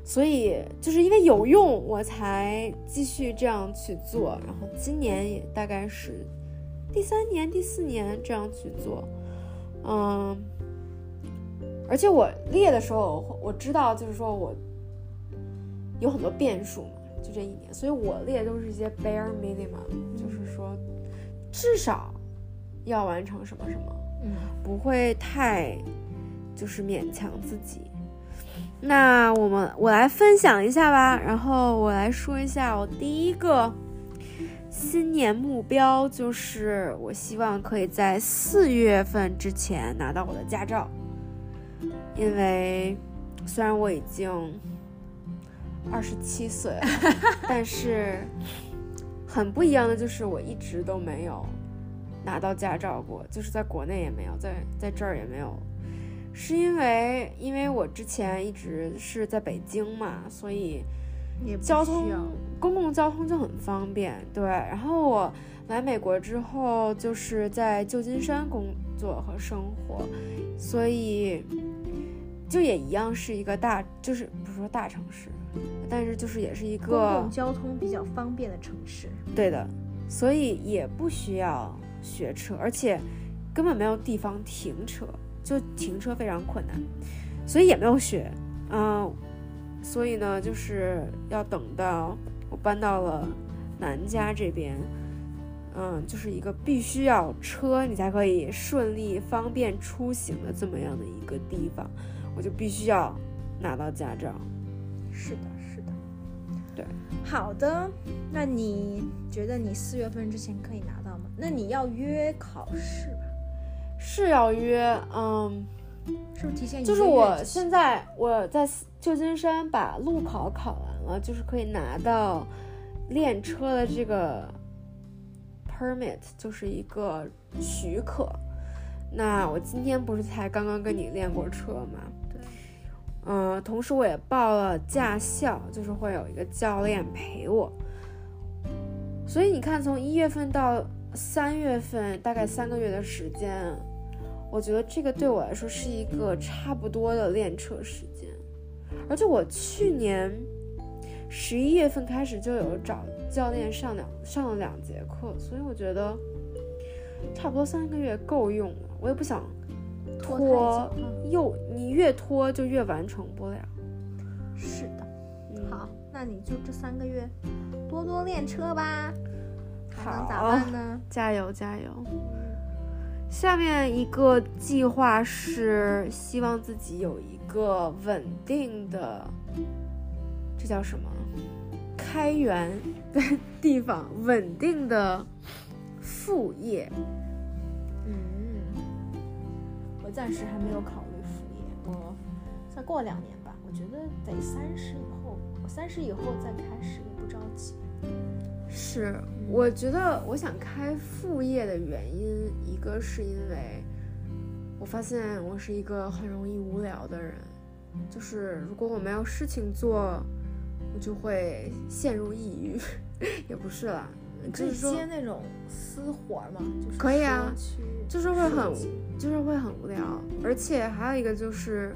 所以就是因为有用，我才继续这样去做。然后今年也大概是第三年、第四年这样去做。嗯，而且我列的时候，我知道就是说我有很多变数嘛，就这一年，所以我列都是一些 bare minimum，就是说至少要完成什么什么，嗯，不会太就是勉强自己。那我们我来分享一下吧，然后我来说一下我第一个。新年目标就是，我希望可以在四月份之前拿到我的驾照。因为虽然我已经二十七岁了，但是很不一样的就是，我一直都没有拿到驾照过，就是在国内也没有，在在这儿也没有。是因为，因为我之前一直是在北京嘛，所以。交通公共交通就很方便，对。然后我来美国之后，就是在旧金山工作和生活，所以就也一样是一个大，就是不是说大城市，但是就是也是一个公共交通比较方便的城市。对的，所以也不需要学车，而且根本没有地方停车，就停车非常困难，所以也没有学，嗯。所以呢，就是要等到我搬到了南家这边，嗯，就是一个必须要车你才可以顺利方便出行的这么样的一个地方，我就必须要拿到驾照。是的，是的，对。好的，那你觉得你四月份之前可以拿到吗？那你要约考试吧？是要约，嗯。是不是提前？就是我现在我在旧金山把路考考完了，就是可以拿到练车的这个 permit，就是一个许可。那我今天不是才刚刚跟你练过车吗？对。嗯，同时我也报了驾校，就是会有一个教练陪我。所以你看，从一月份到三月份，大概三个月的时间。我觉得这个对我来说是一个差不多的练车时间，而且我去年十一月份开始就有找教练上两上了两节课，所以我觉得差不多三个月够用了。我也不想拖，又你越拖就越完成不了。是的，好，那你就这三个月多多练车吧。好，咋办呢？加油加油！下面一个计划是希望自己有一个稳定的，这叫什么？开源的地方，稳定的副业。嗯，我暂时还没有考虑副业，我再过两年吧。我觉得得三十以后，我三十以后再开始也不着急。是，我觉得我想开副业的原因，一个是因为我发现我是一个很容易无聊的人，就是如果我没有事情做，我就会陷入抑郁，也不是啦，就是接那种私活嘛？就是可以啊，就是会很就是会很无聊，而且还有一个就是，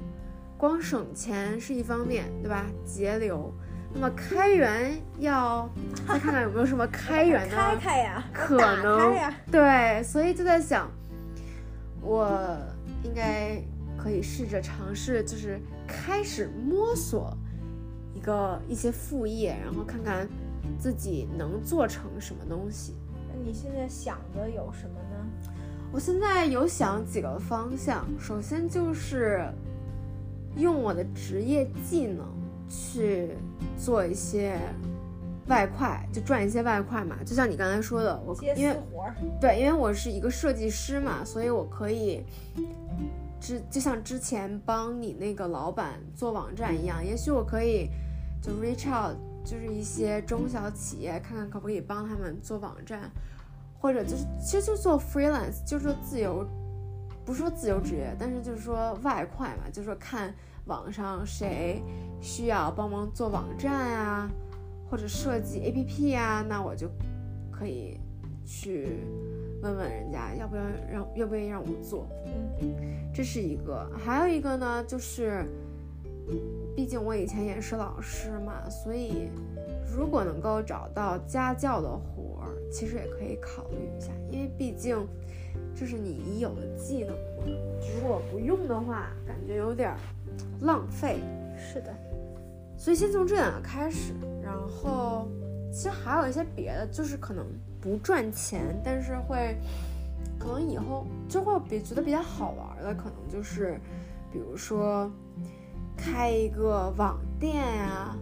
光省钱是一方面，对吧？节流。那么开源要再看看有没有什么开源的可能对，所以就在想，我应该可以试着尝试，就是开始摸索一个一些副业，然后看看自己能做成什么东西。那你现在想的有什么呢？我现在有想几个方向，首先就是用我的职业技能去做一些外快，就赚一些外快嘛。就像你刚才说的，我接因为对，因为我是一个设计师嘛，所以我可以之就像之前帮你那个老板做网站一样，也许我可以就 reach out，就是一些中小企业，看看可不可以帮他们做网站，或者就是其实就做 freelance，就是说自由，不是说自由职业，但是就是说外快嘛，就是说看网上谁需要帮忙做网站啊，或者设计 APP 啊，那我就可以去问问人家要不要让愿不愿意让我做，嗯，这是一个。还有一个呢，就是毕竟我以前也是老师嘛，所以如果能够找到家教的活儿，其实也可以考虑一下，因为毕竟这是你已有的技能嘛，如果不用的话，感觉有点儿浪费。是的，所以先从这两个开始，然后其实还有一些别的，就是可能不赚钱，但是会可能以后就会比觉得比较好玩的，可能就是比如说开一个网店呀、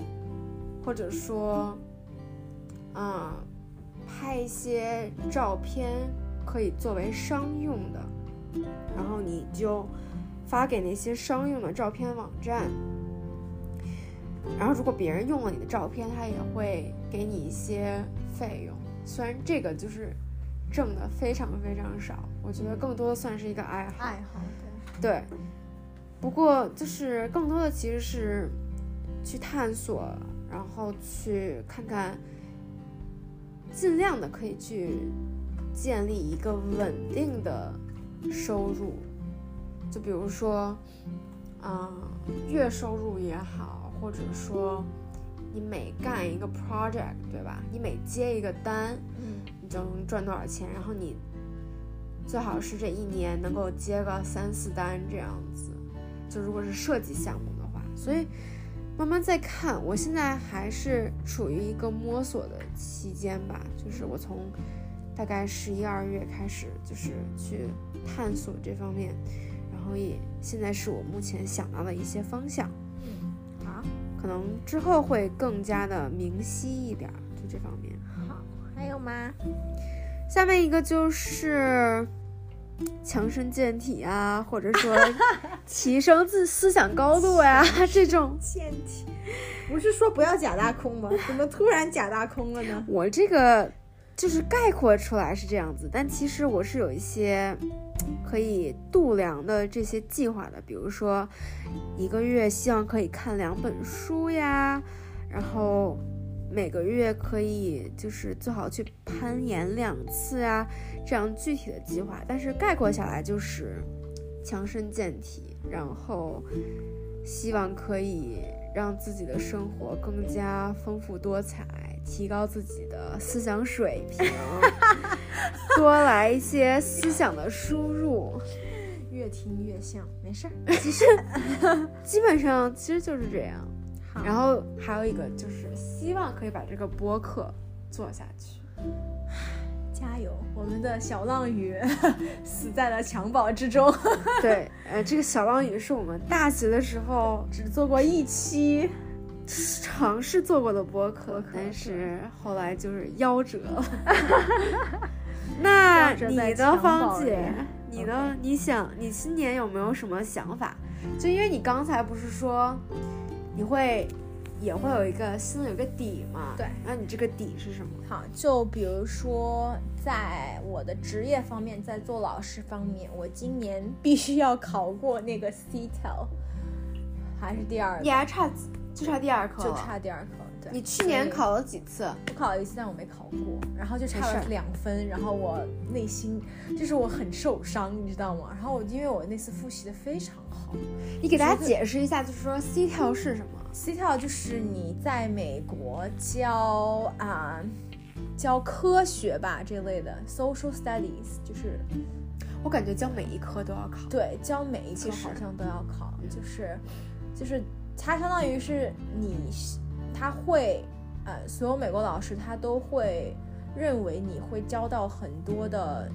或者说啊、拍一些照片可以作为商用的，然后你就发给那些商用的照片网站。然后，如果别人用了你的照片，他也会给你一些费用。虽然这个就是挣的非常非常少，我觉得更多的算是一个爱好。爱好对，对，不过就是更多的其实是去探索，然后去看看，尽量的可以去建立一个稳定的收入。就比如说，嗯、月收入也好，或者说你每干一个 project，对吧？你每接一个单，嗯，你就能赚多少钱，然后你最好是这一年能够接个三四单这样子。就如果是设计项目的话，所以慢慢再看。我现在还是处于一个摸索的期间吧，就是我从大概十一二月开始，就是去探索这方面，然后也现在是我目前想到的一些方向。嗯好，可能之后会更加的明晰一点儿，就这方面。好，还有吗？下面一个就是强身健体啊，或者说 提升自思想高度呀、这种。健体，不是说不要假大空吗？怎么突然假大空了呢？我这个就是概括出来是这样子，但其实我是有一些可以度量的这些计划的，比如说一个月希望可以看两本书呀，然后每个月可以就是最好去攀岩两次呀，这样具体的计划。但是概括下来就是强身健体，然后希望可以让自己的生活更加丰富多彩，提高自己的思想水平，多来一些思想的输入。越听越像，没事儿，继续。基本上其实就是这样。然后还有一个就是希望可以把这个播客做下去。加油，我们的小浪鱼 死在了襁褓之中，对，呃，这个小浪语是我们大学的时候只做过一期。尝试做过的播客，但是后来就是夭折了。那你的襁芳姐，你呢？你想，你新年有没有什么想法？就因为你刚才不是说你会也会有一个心里有个底嘛？对那你这个底是什么？好，就比如说，在我的职业方面，在做老师方面，我今年必须要考过那个 CTEL，还是第二个，你还差就差第二科就。差第二科。对，你去年考了几次？我考了一次，但我没考过，然后就差了两分，然后我内心就是我很受伤，你知道吗？然后我因为我那次复习的非常好，你给大家解释一下，就是说 C 跳是什么？C 跳就是你在美国教啊教科学吧这类的 social studies，就是我感觉教每一科都要考，对，教每一科好像都要考，就是就是它相当于是你。他会，呃，所有美国老师他都会认为你会教到很多的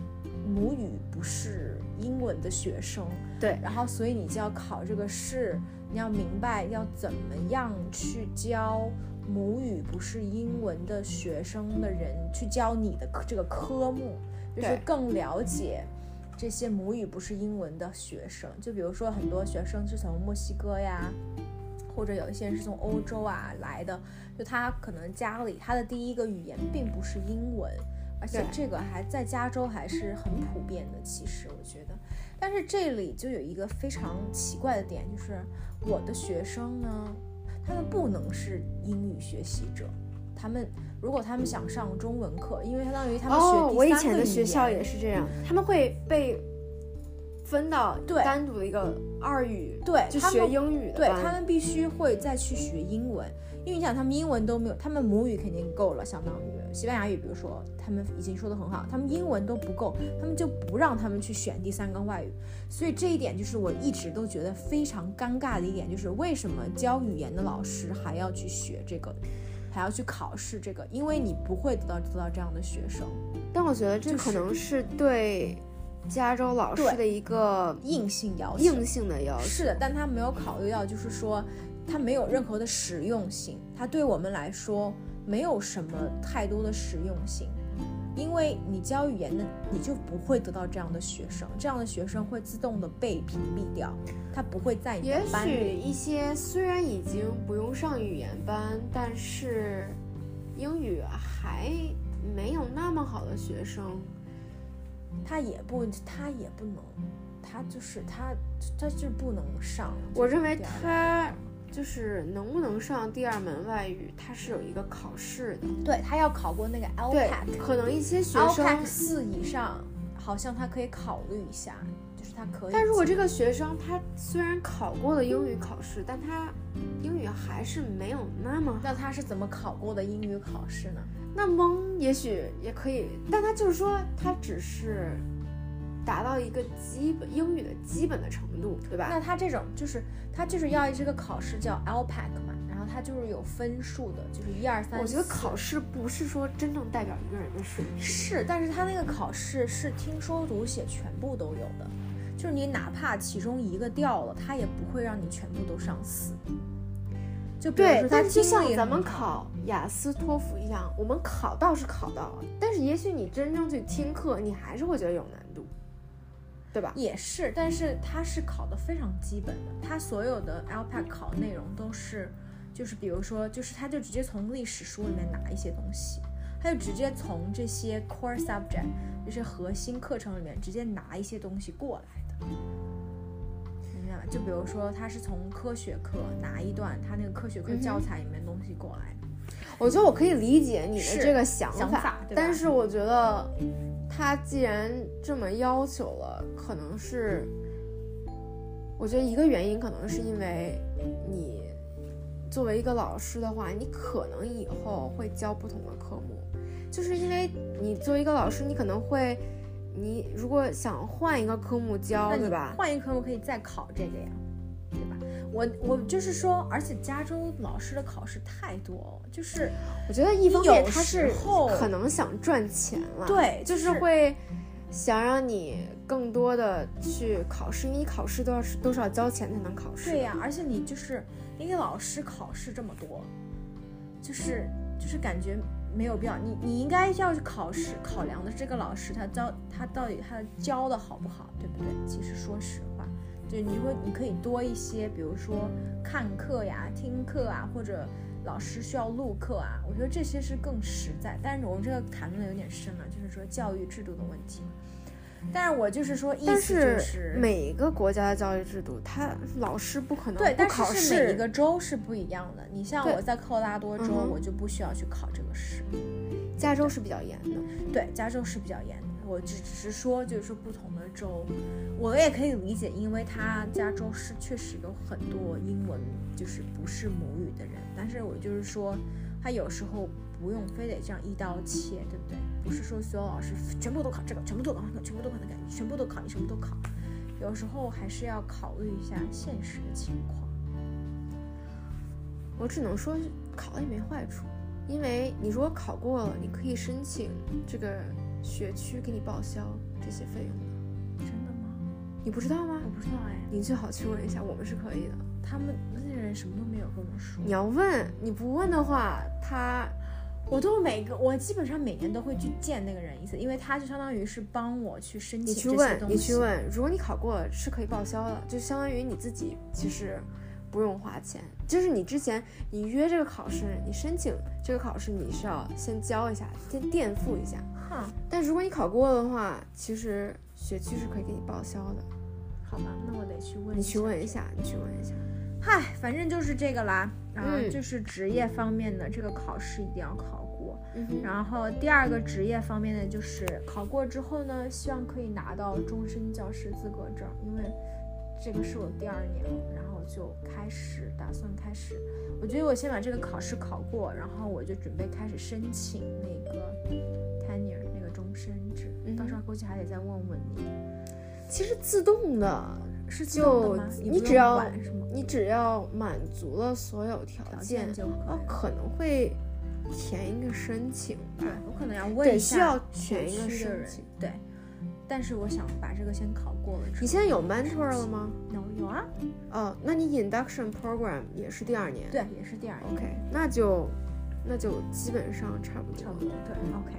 母语不是英文的学生，对，然后所以你就要考这个试，你要明白要怎么样去教母语不是英文的学生的人去教你的这个科目，就是更了解这些母语不是英文的学生，就比如说很多学生是从墨西哥呀。或者有一些人是从欧洲啊来的，就他可能家里他的第一个语言并不是英文，而且这个还在加州还是很普遍的。其实我觉得，但是这里就有一个非常奇怪的点，就是我的学生呢，他们不能是英语学习者，他们如果他们想上中文课，因为相当于他们学我以前的学校也是这样，他们会被。分到对。单独的一个二语，对，就学英语的，对他们必须会再去学英文，因为你想他们英文都没有，他们母语肯定够了，相当于西班牙语，比如说他们已经说的很好，他们英文都不够，他们就不让他们去选第三个外语，所以这一点就是我一直都觉得非常尴尬的一点，就是为什么教语言的老师还要去学这个，还要去考试这个，因为你不会得到得到这样的学生，但我觉得这可能是对。加州老师的一个硬性要求，硬性的要求。是的，但他没有考虑到，就是说，他没有任何的实用性，他对我们来说没有什么太多的实用性，因为你教语言的，你就不会得到这样的学生，这样的学生会自动的被屏蔽掉，他不会在你的班里。也许一些虽然已经不用上语言班，但是英语还没有那么好的学生。他也不，他也不能，他就是他，他就不能上。我认为他就是能不能上第二门外语，他是有一个考试的。对他要考过那个 LPAC，可能一些学生四以上，好像他可以考虑一下，就是他可以。但如果这个学生他虽然考过了英语考试，但他英语还是没有那么……那他是怎么考过的英语考试呢？那蒙也许也可以，但他就是说，他只是达到一个基本英语的基本的程度，对吧？那他这种就是他就是要这个考试叫 LPAC 嘛，然后他就是有分数的，就是一二三。我觉得考试不是说真正代表一个人的水平，是，但是他那个考试是听说读写全部都有的，就是你哪怕其中一个掉了，他也不会让你全部都上四。就对，但就像咱们考雅思、托福一样，我们考到是考到了，但是也许你真正去听课，你还是会觉得有难度，对吧？也是，但是它是考的非常基本的，它所有的 LPAC 考内容都是，就是比如说，就是它就直接从历史书里面拿一些东西，它就直接从这些 core subject，就是核心课程里面直接拿一些东西过来的。就比如说，他是从科学课拿一段他那个科学课教材里面东西过来，我觉得我可以理解你的这个想法，但是我觉得他既然这么要求了，可能是，我觉得一个原因可能是因为你作为一个老师的话，你可能以后会教不同的科目，就是因为你作为一个老师，你可能会。你如果想换一个科目教，对吧？换一个科目可以再考这个呀，对吧？我我就是说，而且加州老师的考试太多，就是我觉得一方面他是可能想赚钱了，对，就是会想让你更多的去考试，因为你考试都要是都是要交钱才能考试。对呀，而且你就是一个老师考试这么多，就是就是感觉。没有必要，你你应该要去考试考量的这个老师他教他到底他教的好不好，对不对？其实说实话，对你会你可以多一些，比如说看课呀、听课啊，或者老师需要录课啊，我觉得这些是更实在。但是我们这个谈论的有点深了，就是说教育制度的问题。但是我就是说，意思就是每一个国家的教育制度，他老师不可能对，但是每一个州是不一样的。你像我在科罗拉多州，我就不需要去考这个试。加州是比较严的，对，加州是比较严的。我只只是说，就是说不同的州，我也可以理解，因为他加州是确实有很多英文就是不是母语的人，但是我就是说，他有时候不用非得这样一刀切，对不对？不是说所有老师全部都考这个，全部都考那个，全部都考那个，全部都考，你什么都考，有时候还是要考虑一下现实的情况。我只能说，考了也没坏处，因为你如果考过了，你可以申请这个。学区给你报销这些费用的，真的吗？你不知道吗？我不知道哎，你最好去问一下，我们是可以的。他们那些人什么都没有跟我说。你要问，你不问的话，他，我都每个我基本上每年都会去见那个人一次，因为他就相当于是帮我去申请你去问，你去问，如果你考过了是可以报销的，就相当于你自己其实。不用花钱，就是你之前你约这个考试，你申请这个考试，你是要先交一下，先垫付一下。哈，但如果你考过的话，其实学区是可以给你报销的。好吧，那我得去问。你去问一下，你去问一下。嗨，反正就是这个啦。然后就是职业方面的这个考试一定要考过。然后第二个职业方面的就是考过之后呢，希望可以拿到终身教师资格证，因为这个是我第二年了。然后。就开始打算开始，我觉得我先把这个考试考过，然后我就准备开始申请那个 tenure 那个终身制，到时候估计还得再问问你。其实自动的，是就你只要你只要满足了所有条件，哦，可能会填一个申请吧，对我可能要问一下需要填一个申请，对。但是我想把这个先考过了。你现在有 mentor 了吗？有有啊。哦，那你 induction program 也是第二年？对，也是第二年。OK，那就那就基本上差不多。差不多，对。OK，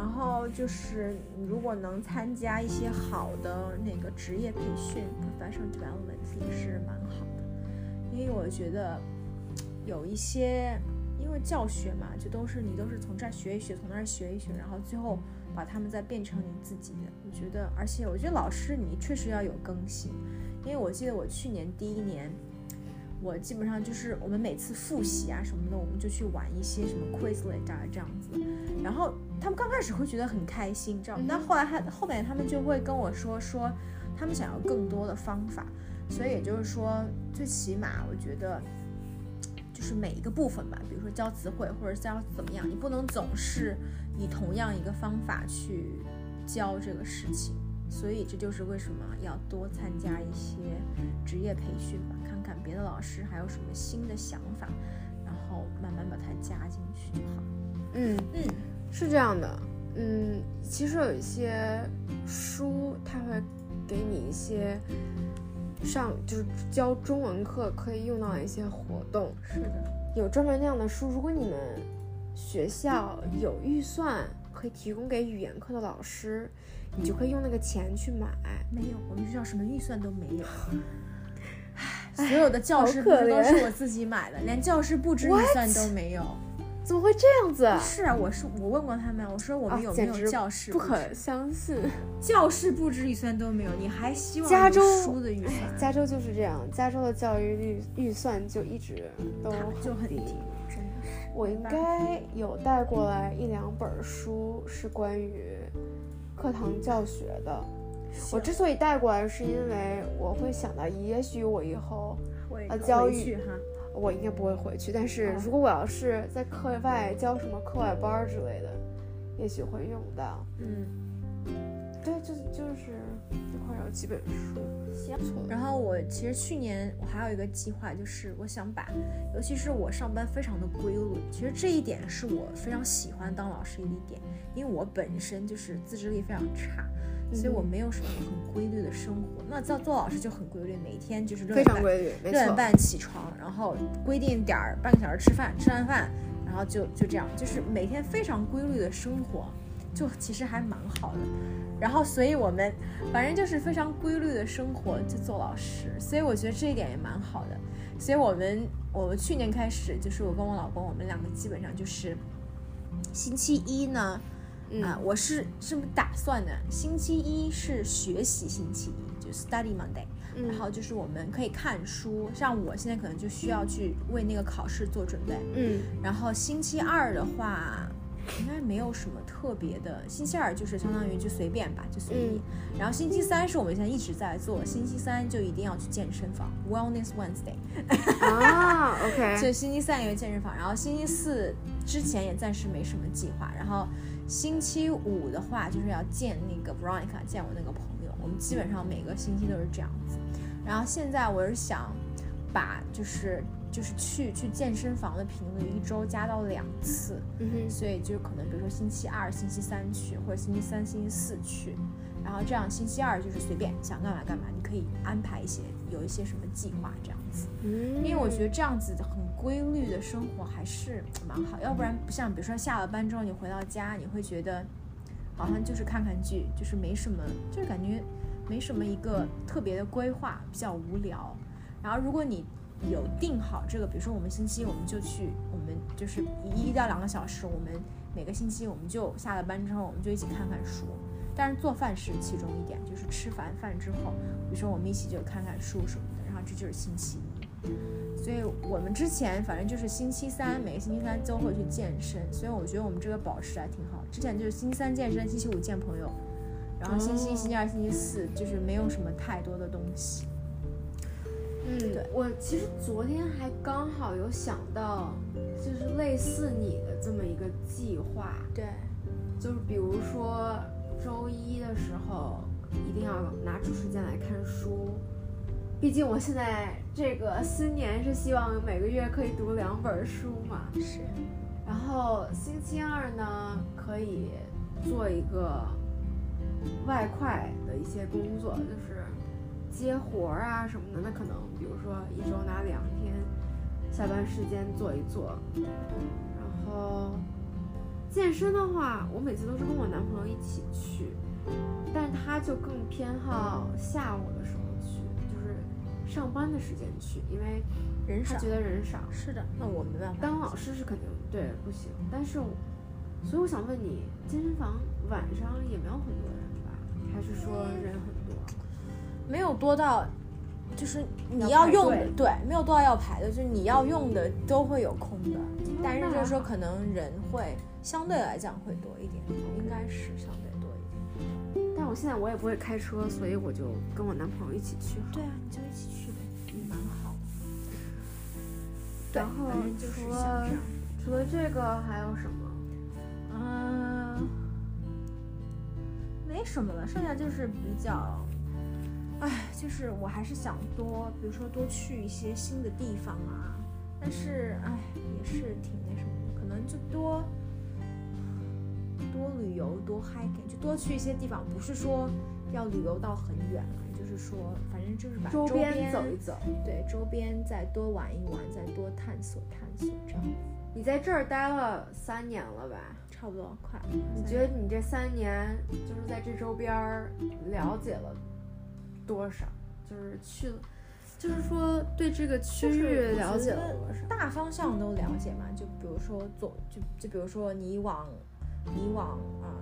然后就是如果能参加一些好的那个职业培训 professional development 也是蛮好的，因为我觉得有一些因为教学嘛，就都是你都是从这儿学一学，从那儿学一学，然后最后。把他们再变成你自己的，我觉得，而且我觉得老师你确实要有更新，因为我记得我去年第一年，我基本上就是我们每次复习啊什么的，我们就去玩一些什么 Quizlet 啊这样子，然后他们刚开始会觉得很开心，知道吗？但后来他后面他们就会跟我说说，他们想要更多的方法，所以也就是说，最起码我觉得。就是每一个部分吧，比如说教词汇或者教怎么样，你不能总是以同样一个方法去教这个事情。所以这就是为什么要多参加一些职业培训吧，看看别的老师还有什么新的想法，然后慢慢把它加进去就好。嗯嗯，是这样的。嗯，其实有一些书，它会给你一些。上就是教中文课可以用到的一些活动，是的，有专门那样的书。如果你们学校有预算，可以提供给语言课的老师，你就可以用那个钱去买。没有，我们学校什么预算都没有。唉，所有的教师布置都是我自己买的，连教师布置预算都 没有。怎么会这样子？是啊，我是我问过他们，我说我们有没有教室？不可相信，教室布置预算都没有，你还希望加州书的预算？加州就是这样，加州的教育预预算就一直都就很低，真的。我应该有带过来一两本书，是关于课堂教学的。我之所以带过来，是因为我会想到，也许我以后呃教育哈。我应该不会回去，但是如果我要是在课外教什么课外班之类的，也许会用到。嗯，对，就就是一块有几本书。行。然后我其实去年我还有一个计划，就是我想把，尤其是我上班非常的规律，其实这一点是我非常喜欢当老师的一点，因为我本身就是自制力非常差。所以我没有什么很规律的生活。那做做老师就很规律，每天就是六点半六点半起床，然后规定点儿半个小时吃饭，吃完饭，然后就就这样，就是每天非常规律的生活，就其实还蛮好的。然后，所以我们反正就是非常规律的生活就做老师，所以我觉得这一点也蛮好的。所以我们我们去年开始，就是我跟我老公，我们两个基本上就是星期一呢。啊，我是这么打算的，星期一是学习星期一，就 Study Monday，然后就是我们可以看书，像我现在可能就需要去为那个考试做准备，嗯，然后星期二的话。应该没有什么特别的。星期二就是相当于就随便吧，就随意。然后星期三是我们现在一直在做，星期三就一定要去健身房，Wellness Wednesday。啊，OK。就星期三有健身房，然后星期四之前也暂时没什么计划。然后星期五的话就是要见那个 Veronica，见我那个朋友。我们基本上每个星期都是这样子。然后现在我是想把就是。就是去去健身房的频率一周加到两次，嗯哼，所以就可能比如说星期二、星期三去，或者星期三、星期四去，然后这样星期二就是随便想干嘛干嘛，你可以安排一些有一些什么计划这样子，嗯，因为我觉得这样子很规律的生活还是蛮好，要不然不像比如说下了班之后你回到家，你会觉得好像就是看看剧，就是没什么，就是感觉没什么一个特别的规划，比较无聊，然后如果你。有定好这个，比如说我们星期我们就去，我们就是一到两个小时，我们每个星期我们就下了班之后，我们就一起看看书。但是做饭是其中一点，就是吃完饭之后，比如说我们一起就看看书什么的，然后这就是星期一。所以我们之前反正就是星期三，每个星期三都会去健身，所以我觉得我们这个保持还挺好。之前就是星期三健身，星期五见朋友，然后星期一、星期二、星期四就是没有什么太多的东西。嗯，对我其实昨天还刚好有想到，就是类似你的这么一个计划。对，就是比如说周一的时候一定要拿出时间来看书，毕竟我现在这个新年是希望每个月可以读两本书嘛。是。然后星期二呢，可以做一个外快的一些工作，就是。接活儿啊什么的，那可能比如说一周拿两天下班时间做一做。然后健身的话，我每次都是跟我男朋友一起去，但是他就更偏好下午的时候去，就是上班的时间去，因为人少，他觉得人少。是的，那我没办法。当老师是肯定对不行，但是所以我想问你，健身房晚上也没有很多人吧？还是说人很？没有多到，就是你要用的对，没有多到要排的，就是你要用的都会有空的，但是就是说可能人会相对来讲会多一点，应该是相对多一点。但我现在我也不会开车，所以我就跟我男朋友一起去。对啊，你就一起去呗，嗯，蛮好。然后除了除了这个还有什么？嗯，没什么了，剩下就是比较。哎，就是我还是想多，比如说多去一些新的地方啊。但是，唉，也是挺那什么的，可能就多多旅游，多 hiking，就多去一些地方。不是说要旅游到很远了，就是说，反正就是把周边走一走，对，周边再多玩一玩，再多探索探索这样。你在这儿待了三年了吧？差不多，快。你觉得你这三年就是在这周边了解了？多少？就是去了，就是说对这个区域了解了多少？大方向都了解嘛？就比如说左，就就比如说你往你往啊，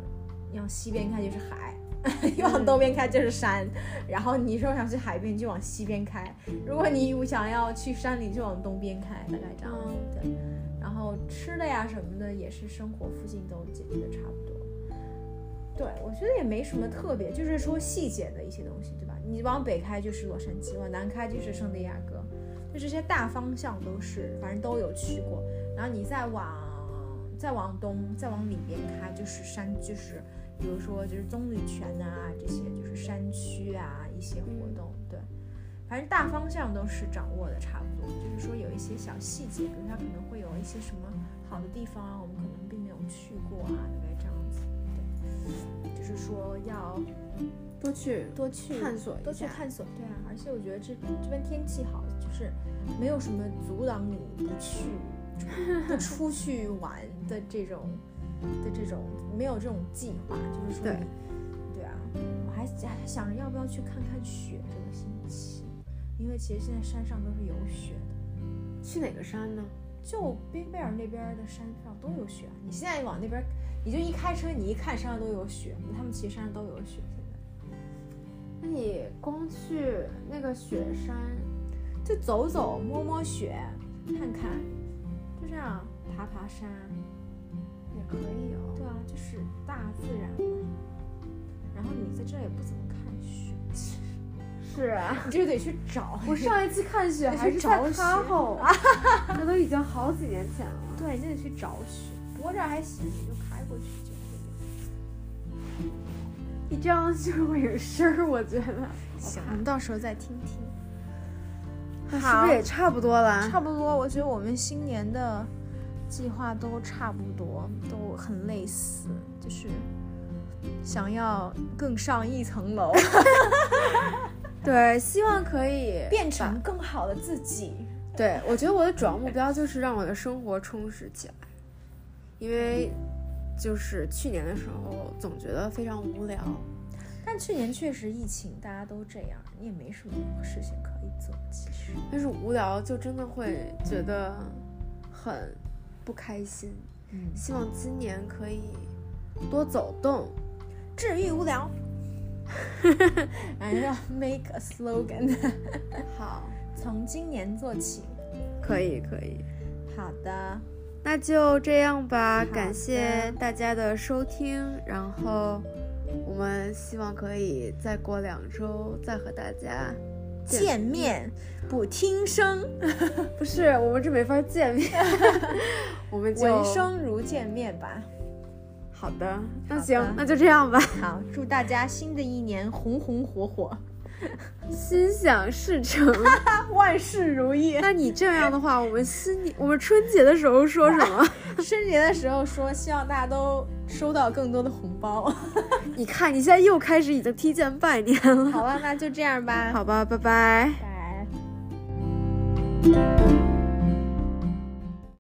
你往西边开就是海，你往东边开就是山。然后你说想去海边就往西边开，如果你想要去山里就往东边开，大概这样。对。然后吃的呀什么的也是生活附近都解决的差不多。对，我觉得也没什么特别，就是说细节的一些东西，对吧？你往北开就是洛杉矶，往南开就是圣地亚哥，就这些大方向都是，反正都有去过。然后你再往再往东，再往里边开就是山，就是比如说就是棕榈泉啊这些，就是山区啊一些活动。对，反正大方向都是掌握的差不多，就是说有一些小细节，比如它可能会有一些什么好的地方啊，我们可能并没有去过啊，大概这样子。对，就是说要。多去多去探索，多去探索，对啊，而且我觉得这这边天气好，就是没有什么阻挡你不去 不出去玩的这种的这种没有这种计划，就是说对对啊，我还还想着要不要去看看雪这个星期，因为其实现在山上都是有雪的。去哪个山呢？就冰贝尔那边的山上都有雪。你现在往那边，你就一开车，你一看山上都有雪。他们其实山上都有雪。你光去那个雪山，就走走摸摸雪，看看，就这样爬爬山也可以哦。对啊，就是大自然嘛。然后你在这也不怎么看雪。是啊，你这得去找。我上一次看雪还是在哈后，那都已经好几年前了。对，你就得去找雪。不过这儿还行，你就开过去就。你这样就会有声儿，我觉得。行，我们到时候再听听。那是不是也差不多了？差不多，我觉得我们新年的计划都差不多，都很类似，就是想要更上一层楼。对，希望可以变成更好的自己。对，我觉得我的主要目标就是让我的生活充实起来，因为就是去年的时候总觉得非常无聊，但去年确实疫情，大家都这样，你也没什么事情可以做。其实，但是无聊就真的会觉得很不开心。嗯，希望今年可以多走动，治愈无聊。然后 make a slogan，好，从今年做起，可以可以，好的，那就这样吧，感谢大家的收听，然后我们希望可以再过两周再和大家见面，不听声，不是，我们这没法见面，我们就闻声如见面吧。好的，那行，那就这样吧。好，祝大家新的一年红红火火，心想事成，万事如意。那你这样的话，我们新年，我们春节的时候说什么？春节的时候说，希望大家都收到更多的红包。你看，你现在又开始已经提前拜年了。好了，那就这样吧。好吧，拜拜。拜。